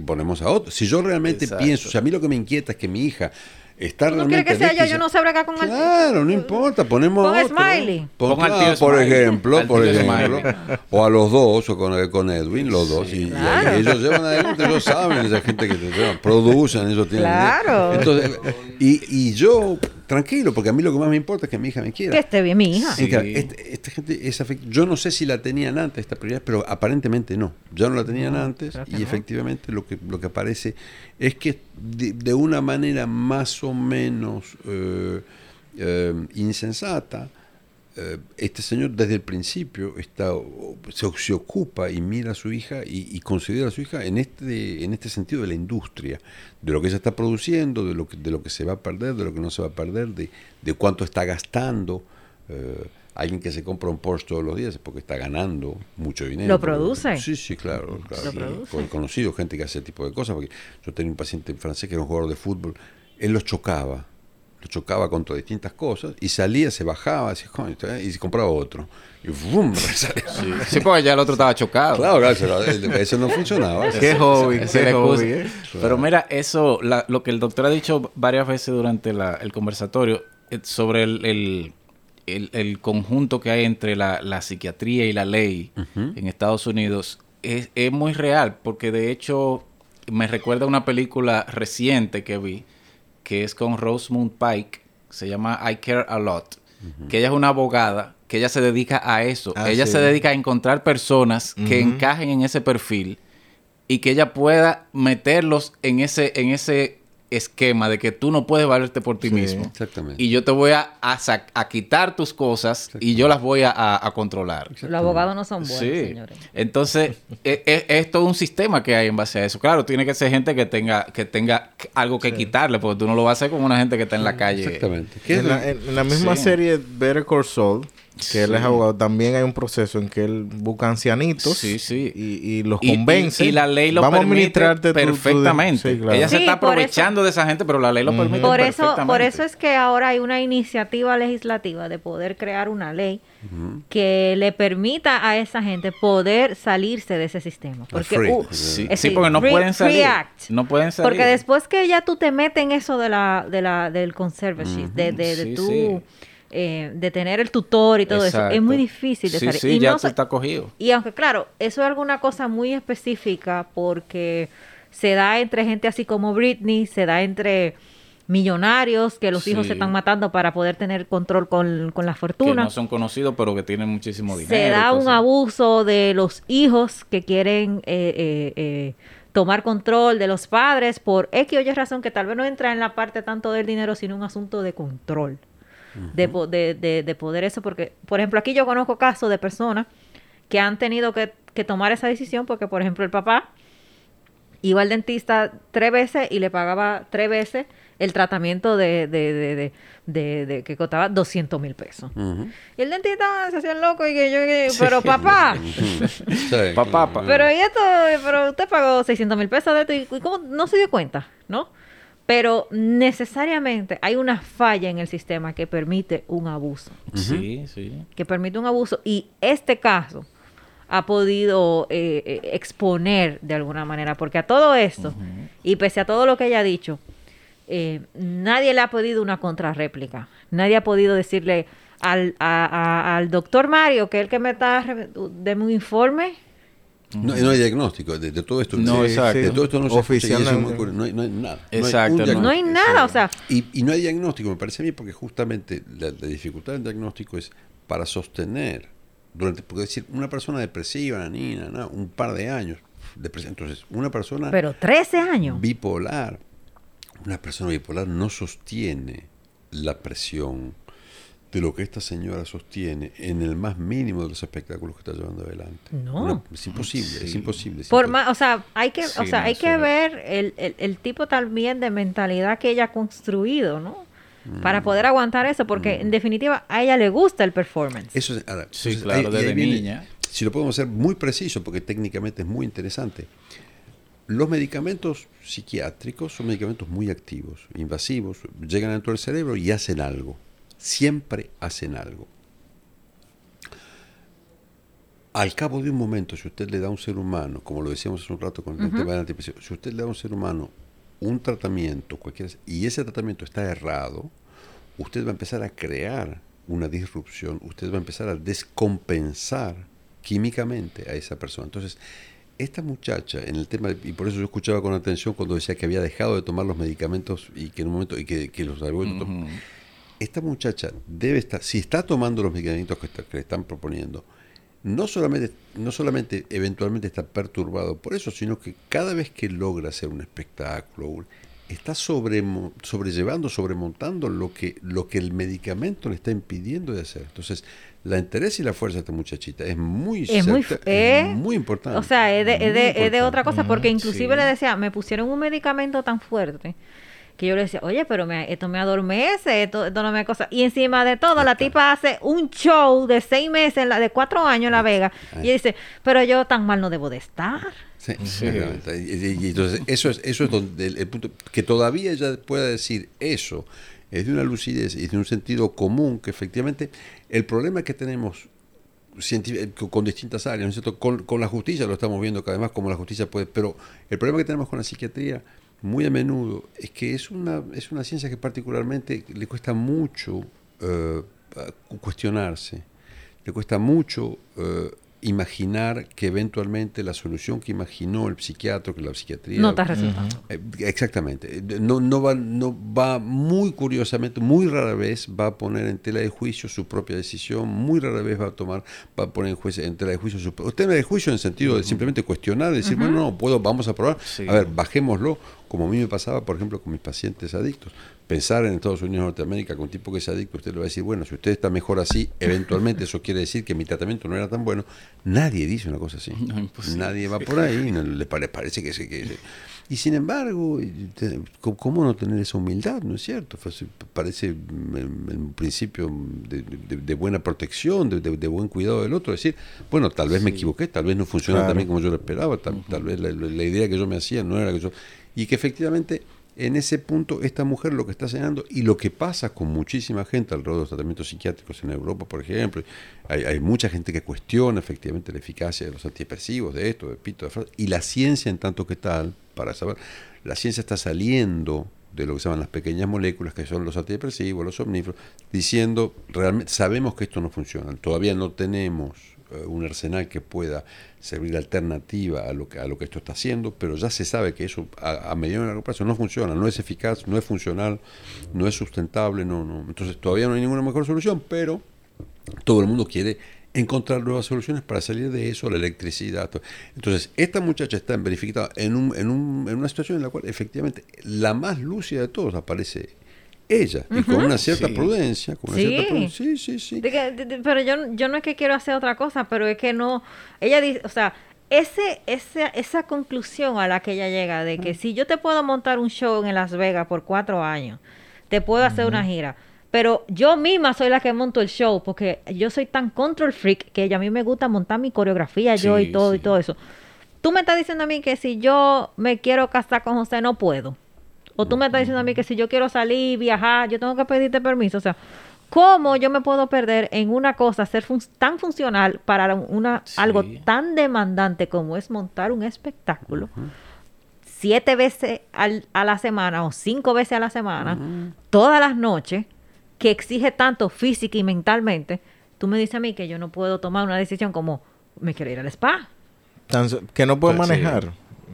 ponemos a otro. Si yo realmente Exacto. pienso, o sea, a mí lo que me inquieta es que mi hija está ¿Tú no realmente. quieres que sea yo? Yo no sé bregar con el... Claro, no importa, ponemos Pon a otro. Smiley. Pon- Pon claro, tío por Smiley. ejemplo, Al por tío ejemplo, Smiley. [laughs] o a los dos, o con, con Edwin, los dos, y, y Claro. ellos llevan adelante, ellos saben, esa gente que te llevan, producen, ellos tienen. Claro. Entonces, y, y yo, tranquilo, porque a mí lo que más me importa es que mi hija me quiera. Que esté bien mi hija. Sí, claro, este- esta gente es afect- yo no sé si la tenían antes esta prioridad, pero aparentemente no. Ya no la tenían antes y no. efectivamente lo que lo que aparece es que de, de una manera más o menos eh, eh, insensata eh, este señor desde el principio está se, se ocupa y mira a su hija y, y considera a su hija en este en este sentido de la industria de lo que ella está produciendo de lo que de lo que se va a perder de lo que no se va a perder de, de cuánto está gastando eh, alguien que se compra un Porsche todos los días es porque está ganando mucho dinero Lo produce. sí sí claro, claro Lo Sí. produce. Con- conocido gente que hace ese tipo de cosas porque yo tenía un paciente francés que era un jugador de fútbol él los chocaba lo chocaba contra distintas cosas y salía, se bajaba y se compraba otro. Y ¡bum! [laughs] Sí, porque ya el otro estaba chocado. Claro, claro, eso, eso no funcionaba. [laughs] Qué hobby, qué hobby, excusa. ¿eh? Pero mira, eso, la- lo que el doctor ha dicho varias veces durante la- el conversatorio, eh, sobre el, el, el- el conjunto que hay entre la, la psiquiatría y la ley en Estados Unidos es, es muy real, porque de hecho me recuerda una película reciente que vi, que es con Rosamund Pike, se llama I Care a Lot, que ella es una abogada, que ella se dedica a eso, Ah, ella sí. se dedica a encontrar personas que encajen en ese perfil y que ella pueda meterlos en ese, en ese esquema de que tú no puedes valerte por ti Sí. mismo. Exactamente. Y yo te voy a, a, sac- a quitar tus cosas y yo las voy a, a- a controlar. Los abogados no son buenos, Sí. señores. Entonces, es, es- es todo un sistema que hay en base a eso. Claro, tiene que ser gente que tenga, que tenga algo que quitarle, porque tú no lo vas a hacer como una gente que está en la calle. Exactamente. ¿Qué es En la, en la misma Sí. serie Better Call Saul, que él es abogado, también hay un proceso en que él busca ancianitos Sí, sí. Y, y los Y- y- convence. Y, la ley lo Vamos a permite administrarte tu- tu- perfectamente. Sí, claro. Ella se está eso- aprovechando de esa gente, pero la ley lo permite Por eso, perfectamente. por eso es que ahora hay una iniciativa legislativa de poder crear una ley que le permita a esa gente poder salirse de ese sistema. Porque, free. uh, Sí, es sí, decir, porque no pueden free salir. act. No pueden salir. Porque después que ya tú te metes en eso de la, de la, del conservatorship, de, de, de Sí, tú, sí. Eh, de tener el tutor y todo eso, es muy difícil de Sí, salir. sí, y, ya no tú so- estás cogido. y aunque claro, eso es alguna cosa muy específica porque se da entre gente así como Britney, se da entre millonarios que los hijos se están matando para poder tener control con, con la Que fortuna. no son conocidos, pero que tienen muchísimo dinero. se da un abuso de los hijos que quieren eh, eh, eh, tomar control de los padres por X o Y razón que tal vez no entra en la parte tanto del dinero, sino un asunto de control. De, po- de, de- de poder eso, porque, por ejemplo, aquí yo conozco casos de personas que han tenido que, que tomar esa decisión porque, por ejemplo, el papá iba al dentista tres veces y le pagaba tres veces el tratamiento de, de, de, de, de- de- que costaba 200 mil pesos. Y el dentista se hacía el loco y que yo, que- pero papá, [laughs] Sí, Papá, pero y esto, pero usted pagó 600 mil pesos de esto y, y cómo no se dio cuenta, ¿no? Pero necesariamente hay una falla en el sistema que permite un abuso, Sí, sí. que permite un abuso. Y este caso ha podido eh, eh, exponer de alguna manera, porque a todo esto, y pese a todo lo que ella ha dicho, eh, nadie le ha pedido una contrarréplica, nadie ha podido decirle al, a- a- al doctor Mario, que es el que me está, re- deme un informe, No, no hay diagnóstico de, de todo esto. No, exacto. de todo esto no se Oficialmente. no, hay, no hay nada. Exacto, No hay, no. nada, o sea, Y, y no hay diagnóstico, me parece a mí, porque justamente la, la dificultad del diagnóstico es para sostener, durante, porque decir, una persona depresiva, Nina, ¿no? un par de años, depresiva. entonces, una persona pero 13 años. bipolar, una persona bipolar no sostiene la presión de lo que esta señora sostiene en el más mínimo de los espectáculos que está llevando adelante. No. Una- es imposible, es imposible. es Por imposible. más, o sea, hay que, o sea, hay que ver el, el- el tipo también de mentalidad que ella ha construido, ¿no? Mm. Para poder aguantar eso, porque en definitiva a ella le gusta el performance. Eso es, ahora, Sí, entonces, claro, ahí- ahí desde viene- niña. Si lo podemos hacer muy preciso, porque técnicamente es muy interesante. Los medicamentos psiquiátricos son medicamentos muy activos, invasivos, llegan dentro del cerebro y hacen algo. Siempre hacen algo. Al cabo de un momento, si usted le da a un ser humano, como lo decíamos hace un rato con el tema de la antidepresión, si usted le da a un ser humano un tratamiento, cualquiera, y ese tratamiento está errado, usted va a empezar a crear una disrupción, usted va a empezar a descompensar químicamente a esa persona. Entonces, esta muchacha, en el tema, y por eso yo escuchaba con atención cuando decía que había dejado de tomar los medicamentos y que en un momento, y que, que los había. Esta muchacha debe estar, si está tomando los medicamentos que, está- que le están proponiendo, no solamente, no solamente eventualmente está perturbado por eso, sino que cada vez que logra hacer un espectáculo, está sobrellevando, sobremontando lo que, lo que el medicamento le está impidiendo de hacer. Entonces, la interés y la fuerza de esta muchachita es muy, Es muy, certa- eh, muy importante. O sea, es de, es de- es de otra cosa, porque inclusive sí. le decía, me pusieron un medicamento tan fuerte que yo le decía, oye, pero me- esto me adormece, esto, esto no me cosa. Y encima de todo, la tipa hace un show de seis meses, en la, de cuatro años en La Vega, y dice, pero yo tan mal no debo de estar. Sí, exactamente. Y, y- y entonces eso es, eso es donde el, el punto, que todavía ella pueda decir eso, es de una lucidez y de un sentido común, que efectivamente el problema que tenemos científico- con distintas áreas, ¿no es cierto? Con, con la justicia lo estamos viendo cada vez más como la justicia puede, pero el problema que tenemos con la psiquiatría muy a menudo es que es una, es una ciencia que particularmente le cuesta mucho eh, cuestionarse, le cuesta mucho eh, imaginar que eventualmente la solución que imaginó el psiquiatra, que la psiquiatría... No está resultando. Eh, exactamente. No, no, va, no va muy curiosamente, muy rara vez va a poner en tela de juicio su propia decisión, muy rara vez va a tomar, va a poner en, juicio, en tela de juicio su tela de juicio en el sentido de simplemente cuestionar, decir, bueno, no, puedo, vamos a probar. Sí. A ver, bajémoslo, como a mí me pasaba, por ejemplo, con mis pacientes adictos. Pensar en Estados Unidos, Norteamérica, con un tipo que es adicto, usted le va a decir, bueno, si usted está mejor así, eventualmente eso quiere decir que mi tratamiento no era tan bueno. Nadie dice una cosa así. No. Nadie va por ahí, no le pare- parece que se... Que, y sin embargo, ¿cómo no tener esa humildad? ¿No es cierto? Parece en un principio de, de- de buena protección, de, de- de buen cuidado del otro. Decir, bueno, tal vez me equivoqué, tal vez no funcionó Claro. tan bien como yo lo esperaba, tal, tal vez la, la idea que yo me hacía no era que yo... Y que efectivamente en ese punto esta mujer lo que está señalando y lo que pasa con muchísima gente alrededor de los tratamientos psiquiátricos en Europa, por ejemplo, hay, mucha gente que cuestiona efectivamente la eficacia de los antidepresivos, de esto, de pito, de fraude, y la ciencia en tanto que tal, para saber, la ciencia está saliendo de lo que se llaman las pequeñas moléculas, que son los antidepresivos, los somníferos, diciendo, realmente sabemos que esto no funciona, todavía no tenemos un arsenal que pueda servir de alternativa a lo que a lo que esto está haciendo, pero ya se sabe que eso a, a mediano y largo plazo no funciona, no es eficaz, no es funcional, no es sustentable, no, no. Entonces todavía no hay ninguna mejor solución, pero todo el mundo quiere encontrar nuevas soluciones para salir de eso, la electricidad. Entonces, esta muchacha está verificada en, un, en, un, en una situación en la cual efectivamente la más lúcida de todos aparece ella, y con una cierta Sí. prudencia, con una Sí. cierta prudencia. Sí, sí, sí. De que- de- de- pero yo, yo no es que quiero hacer otra cosa, pero es que no. Ella dice, o sea, ese, ese, esa conclusión a la que ella llega de que si yo te puedo montar un show en Las Vegas por cuatro años, te puedo hacer una gira, pero yo misma soy la que monto el show porque yo soy tan control freak que a mí me gusta montar mi coreografía yo y Sí, todo y todo eso. Tú me estás diciendo a mí que si yo me quiero casar con José no puedo. O tú me estás diciendo a mí que si yo quiero salir, viajar, yo tengo que pedirte permiso. O sea, ¿cómo yo me puedo perder en una cosa, ser fun- tan funcional para una, Sí. algo tan demandante como es montar un espectáculo? Siete veces al- a la semana o cinco veces a la semana, todas las noches, que exige tanto física y mentalmente, tú me dices a mí que yo no puedo tomar una decisión como me quiero ir al spa. Tan que no puede Pues sí.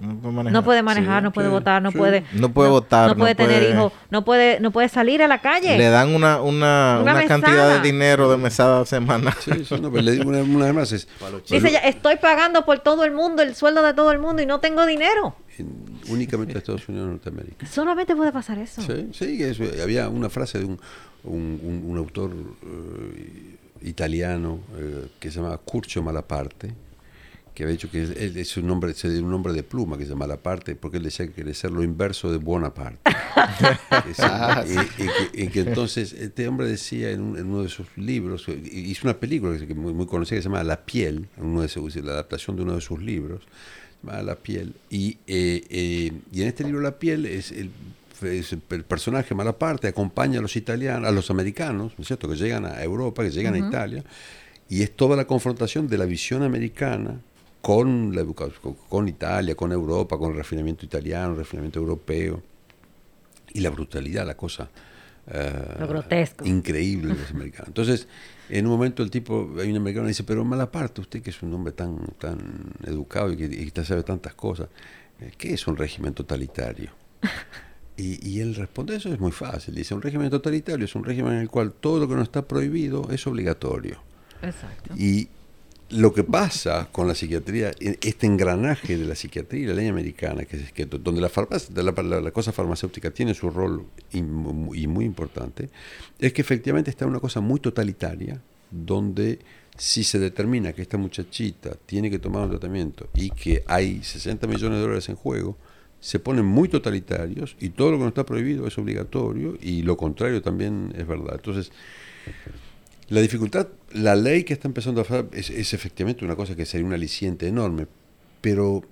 No puede manejar. No puede manejar, Sí, no puede sí, votar, no sí. puede No puede votar, no puede tener hijos, no puede no puede salir a la calle. Le dan una, una, Una una cantidad de dinero de mesada semanal. Sí, sí, no, pero le digo una, una vez más, es, [laughs] Dice ella, estoy pagando por todo el mundo, el sueldo de todo el mundo y no tengo dinero. en- únicamente en Estados Unidos y Norteamérica. Solamente puede pasar eso. Sí, sí, eso- había una frase de un, un, un- un autor eh, italiano eh, que se llama Curcio Malaparte, que había dicho que él es un nombre, se dio un nombre de pluma que se llama Malaparte, porque él decía que quería ser lo inverso de Bonaparte. [laughs] Es decir, y, y que, y que entonces este hombre decía en, un- en uno de sus libros, hizo una película que es muy, muy conocida que se llama La piel, uno de sus- la adaptación de uno de sus libros, se llama La piel, y, eh, eh, y en este libro La piel es el, es el personaje Malaparte acompaña a los italianos, a los americanos, ¿no es cierto?, que llegan a Europa, que llegan a Italia, y es toda la confrontación de la visión americana con la educación, con, Italia, con Europa, con el refinamiento italiano, el refinamiento europeo, y la brutalidad, la cosa eh, Lo grotesco. increíble de los [laughs] americanos. Entonces, en un momento el tipo, hay un americano que dice, pero Malaparte, usted que es un hombre tan, tan educado y que, y que sabe tantas cosas, eh, ¿qué es un régimen totalitario? [laughs] Y, y él responde, eso es muy fácil. Dice, un régimen totalitario es un régimen en el cual todo lo que no está prohibido es obligatorio. Exacto. Y lo que pasa con la psiquiatría, este engranaje de la psiquiatría y la ley americana, que es que do- donde la, farmacia, la, la- cosa farmacéutica tiene su rol y, mu- y muy importante, es que efectivamente está una cosa muy totalitaria, donde si se determina que esta muchachita tiene que tomar un tratamiento y que hay 60 millones de dólares en juego, se ponen muy totalitarios y todo lo que no está prohibido es obligatorio y lo contrario también es verdad. Entonces, la dificultad, la ley que está empezando a hacer es, es efectivamente una cosa que sería un aliciente enorme, pero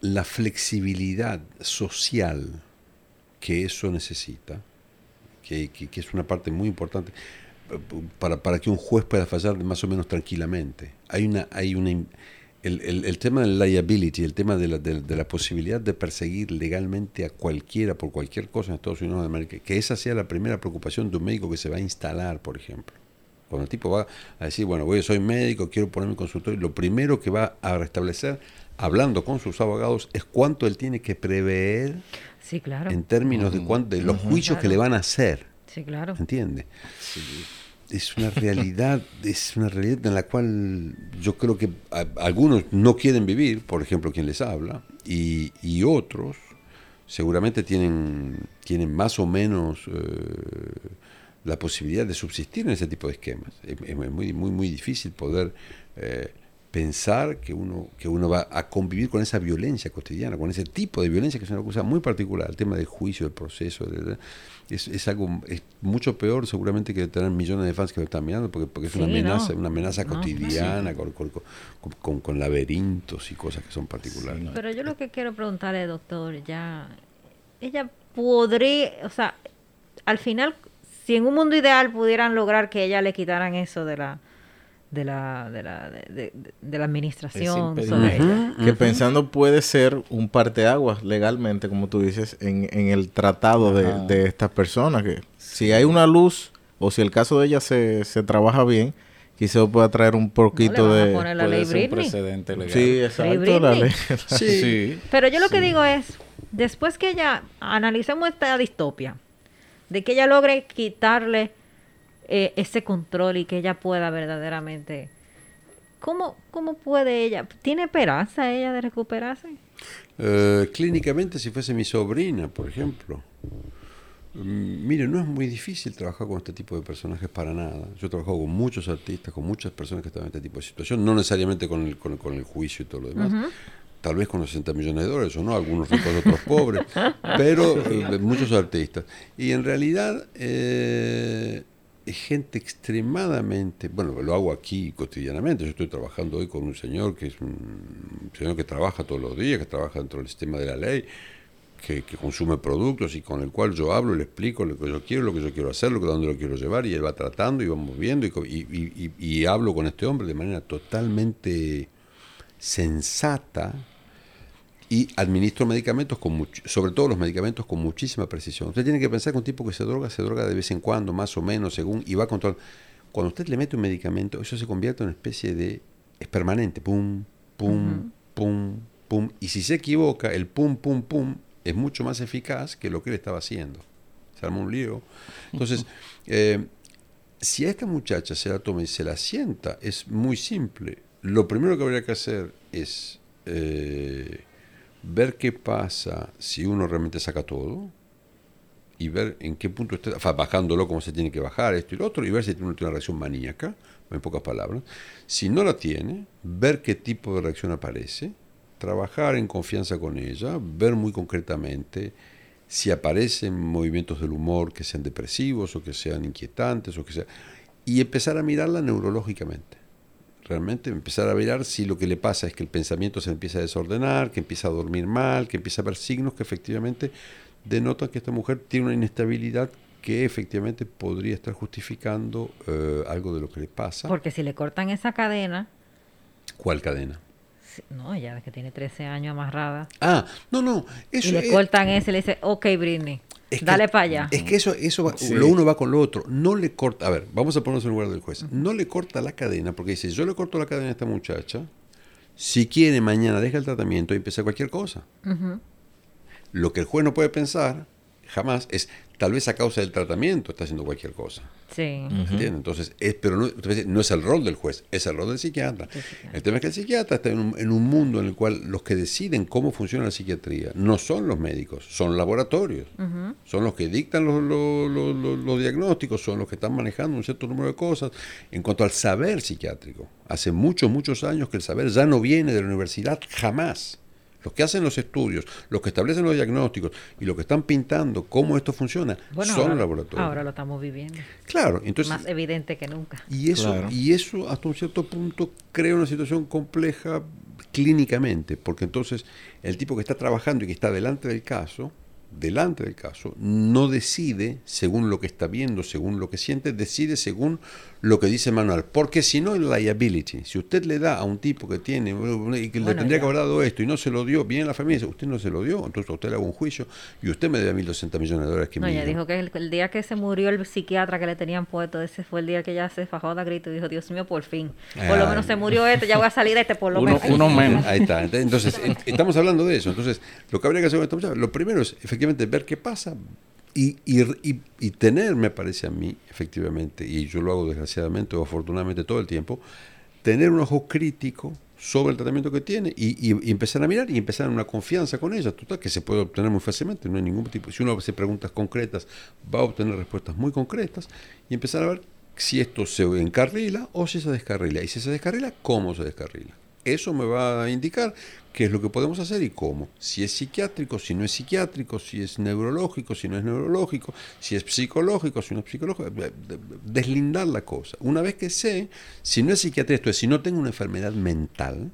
la flexibilidad social que eso necesita, que, que- que es una parte muy importante, para, para que un juez pueda fallar más o menos tranquilamente. Hay una, hay una, el, el- el tema del liability, el tema de la, de, de la posibilidad de perseguir legalmente a cualquiera por cualquier cosa en Estados Unidos de América, que esa sea la primera preocupación de un médico que se va a instalar, por ejemplo. Cuando el tipo va a decir, bueno, voy, soy médico, quiero ponerme consultorio, lo primero que va a restablecer, hablando con sus abogados, es cuánto él tiene que prever Sí, claro. en términos de, cuán- de los juicios que le van a hacer. Sí, claro. ¿Entiende? Es una realidad, es una realidad en la cual yo creo que a- algunos no quieren vivir, por ejemplo, quien les habla, y, y otros seguramente tienen, tienen más o menos eh, la posibilidad de subsistir en ese tipo de esquemas. Es, es muy, muy, muy difícil poder eh, pensar que uno, que uno va a convivir con esa violencia cotidiana, con ese tipo de violencia que es una cosa muy particular. El tema del juicio, del proceso, de- de- es, es algo es mucho peor seguramente que tener millones de fans que lo están mirando, porque, porque es una amenaza, no. una amenaza No, cotidiana, con, con- con- con- con laberintos y cosas que son particulares. Pero yo lo que quiero preguntarle, doctor, ya, ella podría, o sea, al final, si en un mundo ideal pudieran lograr que ella le quitaran eso de la, de la, de la, de, de- de la administración sobre ella. Que pensando puede ser un parteaguas legalmente, como tú dices, en, en el tratado de, de estas personas. Que si hay una luz o si el caso de ella se, se trabaja bien, quizás pueda traer un poquito No de... poner la Puede ley ser un Britney. precedente legal. Sí, exacto, Britney. la ley. [laughs] Sí. Pero yo lo que digo es, después que ella, analicemos esta distopia, de que ella logre quitarle eh, ese control y que ella pueda verdaderamente... ¿Cómo, ¿Cómo puede ella? ¿Tiene esperanza ella de recuperarse? Eh, clínicamente, si fuese mi sobrina, por ejemplo. Mm, Mire, no es muy difícil trabajar con este tipo de personajes para nada. Yo he trabajado con muchos artistas, con muchas personas que están en este tipo de situación, no necesariamente con el, con, el- con el juicio y todo lo demás. Tal vez con los 60 millones de dólares o no, algunos ricos, otros pobres, pero [laughs] eh, muchos artistas. Y en realidad eh, es gente extremadamente, bueno, lo hago aquí cotidianamente. Yo estoy trabajando hoy con un señor que es un señor que trabaja todos los días, que trabaja dentro del sistema de la ley, que, que consume productos y con el cual yo hablo, le explico lo que yo quiero, lo que yo quiero hacer, lo que dónde lo quiero llevar y él va tratando y vamos viendo y, co- y, y- y- y hablo con este hombre de manera totalmente sensata y administro medicamentos con much- sobre todo los medicamentos con muchísima precisión. Usted tiene que pensar que un tipo que se droga, se droga de vez en cuando, más o menos, según, y va a controlar. Cuando usted le mete un medicamento, eso se convierte en una especie de, es permanente, pum, pum, pum, pum, y si se equivoca, el pum, pum, pum es mucho más eficaz que lo que él estaba haciendo. Se arma un lío. Entonces, eh, si a esta muchacha se la toma y se la sienta, es muy simple. Lo primero que habría que hacer es eh, ver qué pasa si uno realmente saca todo y ver en qué punto está, bajándolo como se tiene que bajar, esto y lo otro, y ver si tiene una reacción maníaca, en pocas palabras. Si no la tiene, ver qué tipo de reacción aparece, trabajar en confianza con ella, ver muy concretamente si aparecen movimientos del humor que sean depresivos o que sean inquietantes o que sea y empezar a mirarla neurológicamente. Realmente empezar a mirar si lo que le pasa es que el pensamiento se empieza a desordenar, que empieza a dormir mal, que empieza a ver signos que efectivamente denotan que esta mujer tiene una inestabilidad que efectivamente podría estar justificando eh, algo de lo que le pasa. Porque si le cortan esa cadena, ¿Cuál cadena? no, ella que tiene 13 años amarrada, Ah, no, no. Eso y le es- cortan ese le dice, ok, Britney, Es que- dale para allá. Es que eso, eso va- Sí. lo uno va con lo otro. No le corta, a ver, vamos a ponernos en el lugar del juez. No le corta la cadena, porque dice, yo le corto la cadena a esta muchacha, si quiere mañana deja el tratamiento y empieza cualquier cosa. Lo que el juez no puede pensar jamás es, tal vez a causa del tratamiento está haciendo cualquier cosa. Sí. ¿Entiendes? Entonces, es, pero no, no es el rol del juez, es el rol del psiquiatra. El tema es que el psiquiatra está en un, en un mundo en el cual los que deciden cómo funciona la psiquiatría no son los médicos, son laboratorios. Son los que dictan los, los- los- los- los diagnósticos, son los que están manejando un cierto número de cosas. En cuanto al saber psiquiátrico, hace muchos, muchos años que el saber ya no viene de la universidad jamás. Los que hacen los estudios, los que establecen los diagnósticos y los que están pintando cómo esto funciona Bueno, son ahora, los laboratorios. ahora lo estamos viviendo. Claro, entonces Más evidente que nunca. y eso, Claro. y eso hasta un cierto punto crea una situación compleja clínicamente, porque entonces el tipo que está trabajando y que está delante del caso, delante del caso, no decide según lo que está viendo, según lo que siente, decide según lo que dice el manual. Porque si no, es liability. Si usted le da a un tipo que tiene y que le tendría ya. que haber dado esto y no se lo dio, viene la familia y dice, usted no se lo dio, entonces a usted le hago un juicio y usted me debe 1.200 millones de dólares que No, me ella dio". dijo que el, el día que se murió el psiquiatra que le tenían puesto, ese fue el día que ella se fajó de grito y dijo, Dios mío, por fin. Por lo Ah. menos se murió este, ya voy a salir de este, por lo Uno, menos. uno menos. Ahí está. Entonces, estamos hablando de eso. Entonces, lo que habría que hacer con esta muchacha, lo primero es efectivamente ver qué pasa y, y, y- y tener, me parece a mí, efectivamente, y yo lo hago desgraciadamente o afortunadamente todo el tiempo, tener un ojo crítico sobre el tratamiento que tiene y, empezar a mirar y empezar una confianza con ella, total, que se puede obtener muy fácilmente, no hay ningún tipo, si uno hace preguntas concretas, va a obtener respuestas muy concretas y empezar a ver si esto se encarrila o si se descarrila, y si se descarrila, cómo se descarrila. Eso me va a indicar qué es lo que podemos hacer y cómo. Si es psiquiátrico, si no es psiquiátrico, si es neurológico, si no es neurológico, si es psicológico, si no es psicológico. de- de- Deslindar la cosa. Una vez que sé, si no es psiquiatría, esto es, si no tengo una enfermedad mental,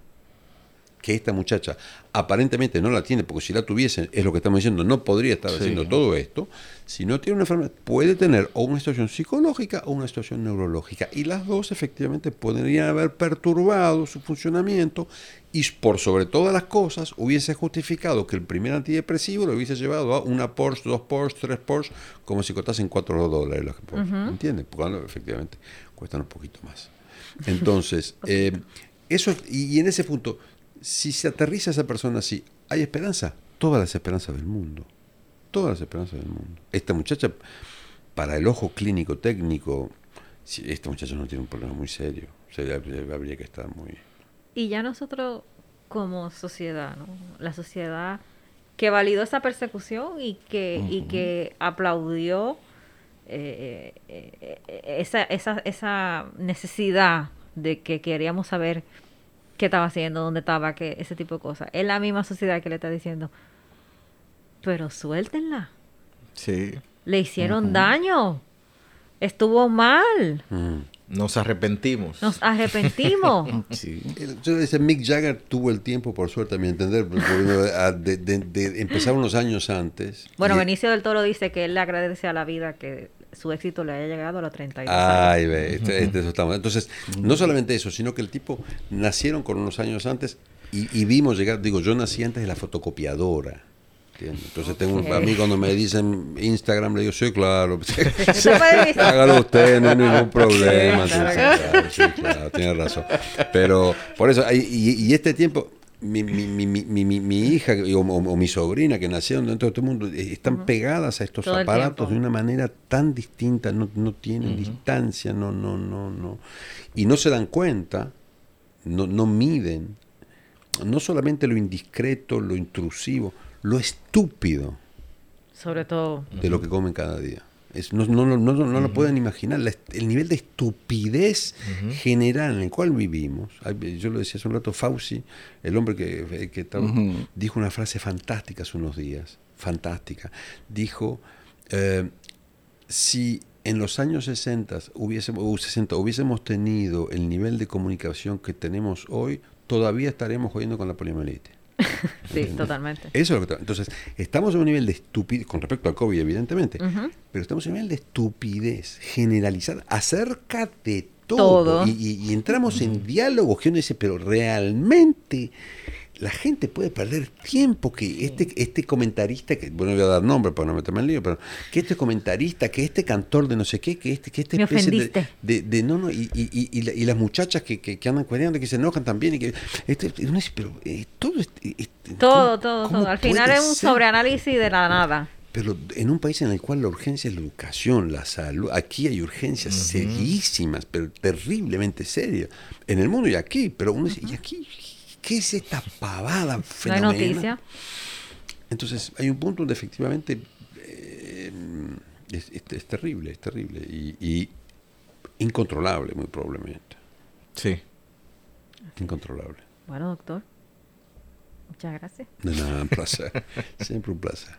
que esta muchacha aparentemente no la tiene, porque si la tuviese, es lo que estamos diciendo, no podría estar haciendo todo esto. Si no tiene una enfermedad, puede tener o una situación psicológica o una situación neurológica. Y las dos efectivamente podrían haber perturbado su funcionamiento y por sobre todas las cosas hubiese justificado que el primer antidepresivo lo hubiese llevado a una Porsche, dos Porsche, tres Porsche, como si costasen cuatro dólares las Porsche. ¿Entiendes? Porque bueno, efectivamente cuestan un poquito más. Entonces, [laughs] eh, eso, y, y en ese punto, si se aterriza esa persona así, ¿hay esperanza? Todas las esperanzas del mundo. Todas las esperanzas del mundo. Esta muchacha, para el ojo clínico técnico, si- esta muchacha no tiene un problema muy serio. O sea, habría, habría que estar muy... Y ya nosotros como sociedad, ¿no? La sociedad que validó esa persecución y que, y que aplaudió eh, eh, eh, esa, esa, esa necesidad de que queríamos saber qué estaba haciendo, dónde estaba, que ese tipo de cosas. Es la misma sociedad que le está diciendo, pero suéltenla, Sí. le hicieron daño, estuvo mal, Mm. Nos arrepentimos. nos arrepentimos. [laughs] Sí. Yo decía, Mick Jagger tuvo el tiempo, por suerte, a mi entender, de, de- de empezar unos años antes. Bueno, Benicio del Toro dice que él le agradece a la vida que su éxito le haya llegado a los 32 Ay, años. ve, este- este- eso estamos. Entonces, no solamente eso, sino que el tipo nacieron con unos años antes y, y vimos llegar, digo, yo nací antes de la fotocopiadora. ¿entiendes? Entonces tengo un, a mí cuando me dicen Instagram, le digo, sí, claro. [laughs] Hágalo usted, no hay ningún problema. Sí, claro. sí, tiene razón. Pero por eso, y este tiempo, mi, mi, mi, mi, mi- hija o, mi sobrina que nacieron dentro de este mundo, eh, están pegadas a estos Todo aparatos de una manera tan distinta, no, no tienen distancia, no, no, no, no. Y no se dan cuenta, no, no miden, no solamente lo indiscreto, lo intrusivo, lo estúpido Sobre todo. de lo que comen cada día. Es- no, no, no, no, no lo pueden imaginar. La el nivel de estupidez general en el cual vivimos. Yo lo decía hace un rato, Fauci, el hombre que, Ujú. dijo una frase fantástica hace unos días. Fantástica. Dijo, eh, si en los años 60 hubiésemos, uh, 60 hubiésemos tenido el nivel de comunicación que tenemos hoy, todavía estaremos jodiendo con la poliomielitis. [laughs] Sí, totalmente. Eso es lo que Entonces, estamos en un nivel de estupidez, con respecto al COVID, evidentemente, pero estamos en un nivel de estupidez generalizada acerca de todo. Todo. Y, y- y entramos en diálogos que uno dice, pero realmente la gente puede perder tiempo que este, este comentarista, que bueno, voy a dar nombre para no meterme en lío, pero que este comentarista, que este cantor de no sé qué, que este, que este Me especie de, ofendiste. de, de- no, no, y, y, y, y la- y las muchachas que, que, que andan cuereando, que se enojan también, y que este, uno dice, pero eh, todo este- este- Todo, ¿cómo- todo, todo. Al final es un ser? sobreanálisis de la nada. Pero en un país en el cual la urgencia es la educación, la salud, aquí hay urgencias serísimas, pero terriblemente serias, en el mundo y aquí, pero uno dice, ¿y aquí qué es esta pavada No hay fenomenal? noticia. Entonces hay un punto donde efectivamente eh, es, es- es terrible, es terrible y, y incontrolable muy probablemente, Sí. incontrolable. Bueno, doctor. Muchas gracias. De nada, un placer, [laughs] siempre un placer.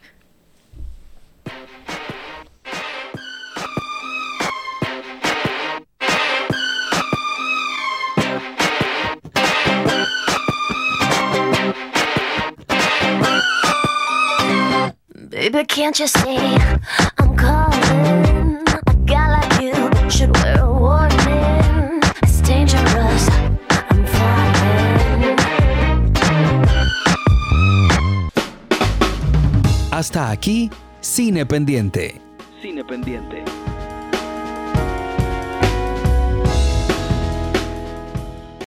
Baby, can't you see I'm calling? A guy like you should wear a warning. It's dangerous. I'm falling. Hasta aquí, Cine Pendiente. Cine Pendiente.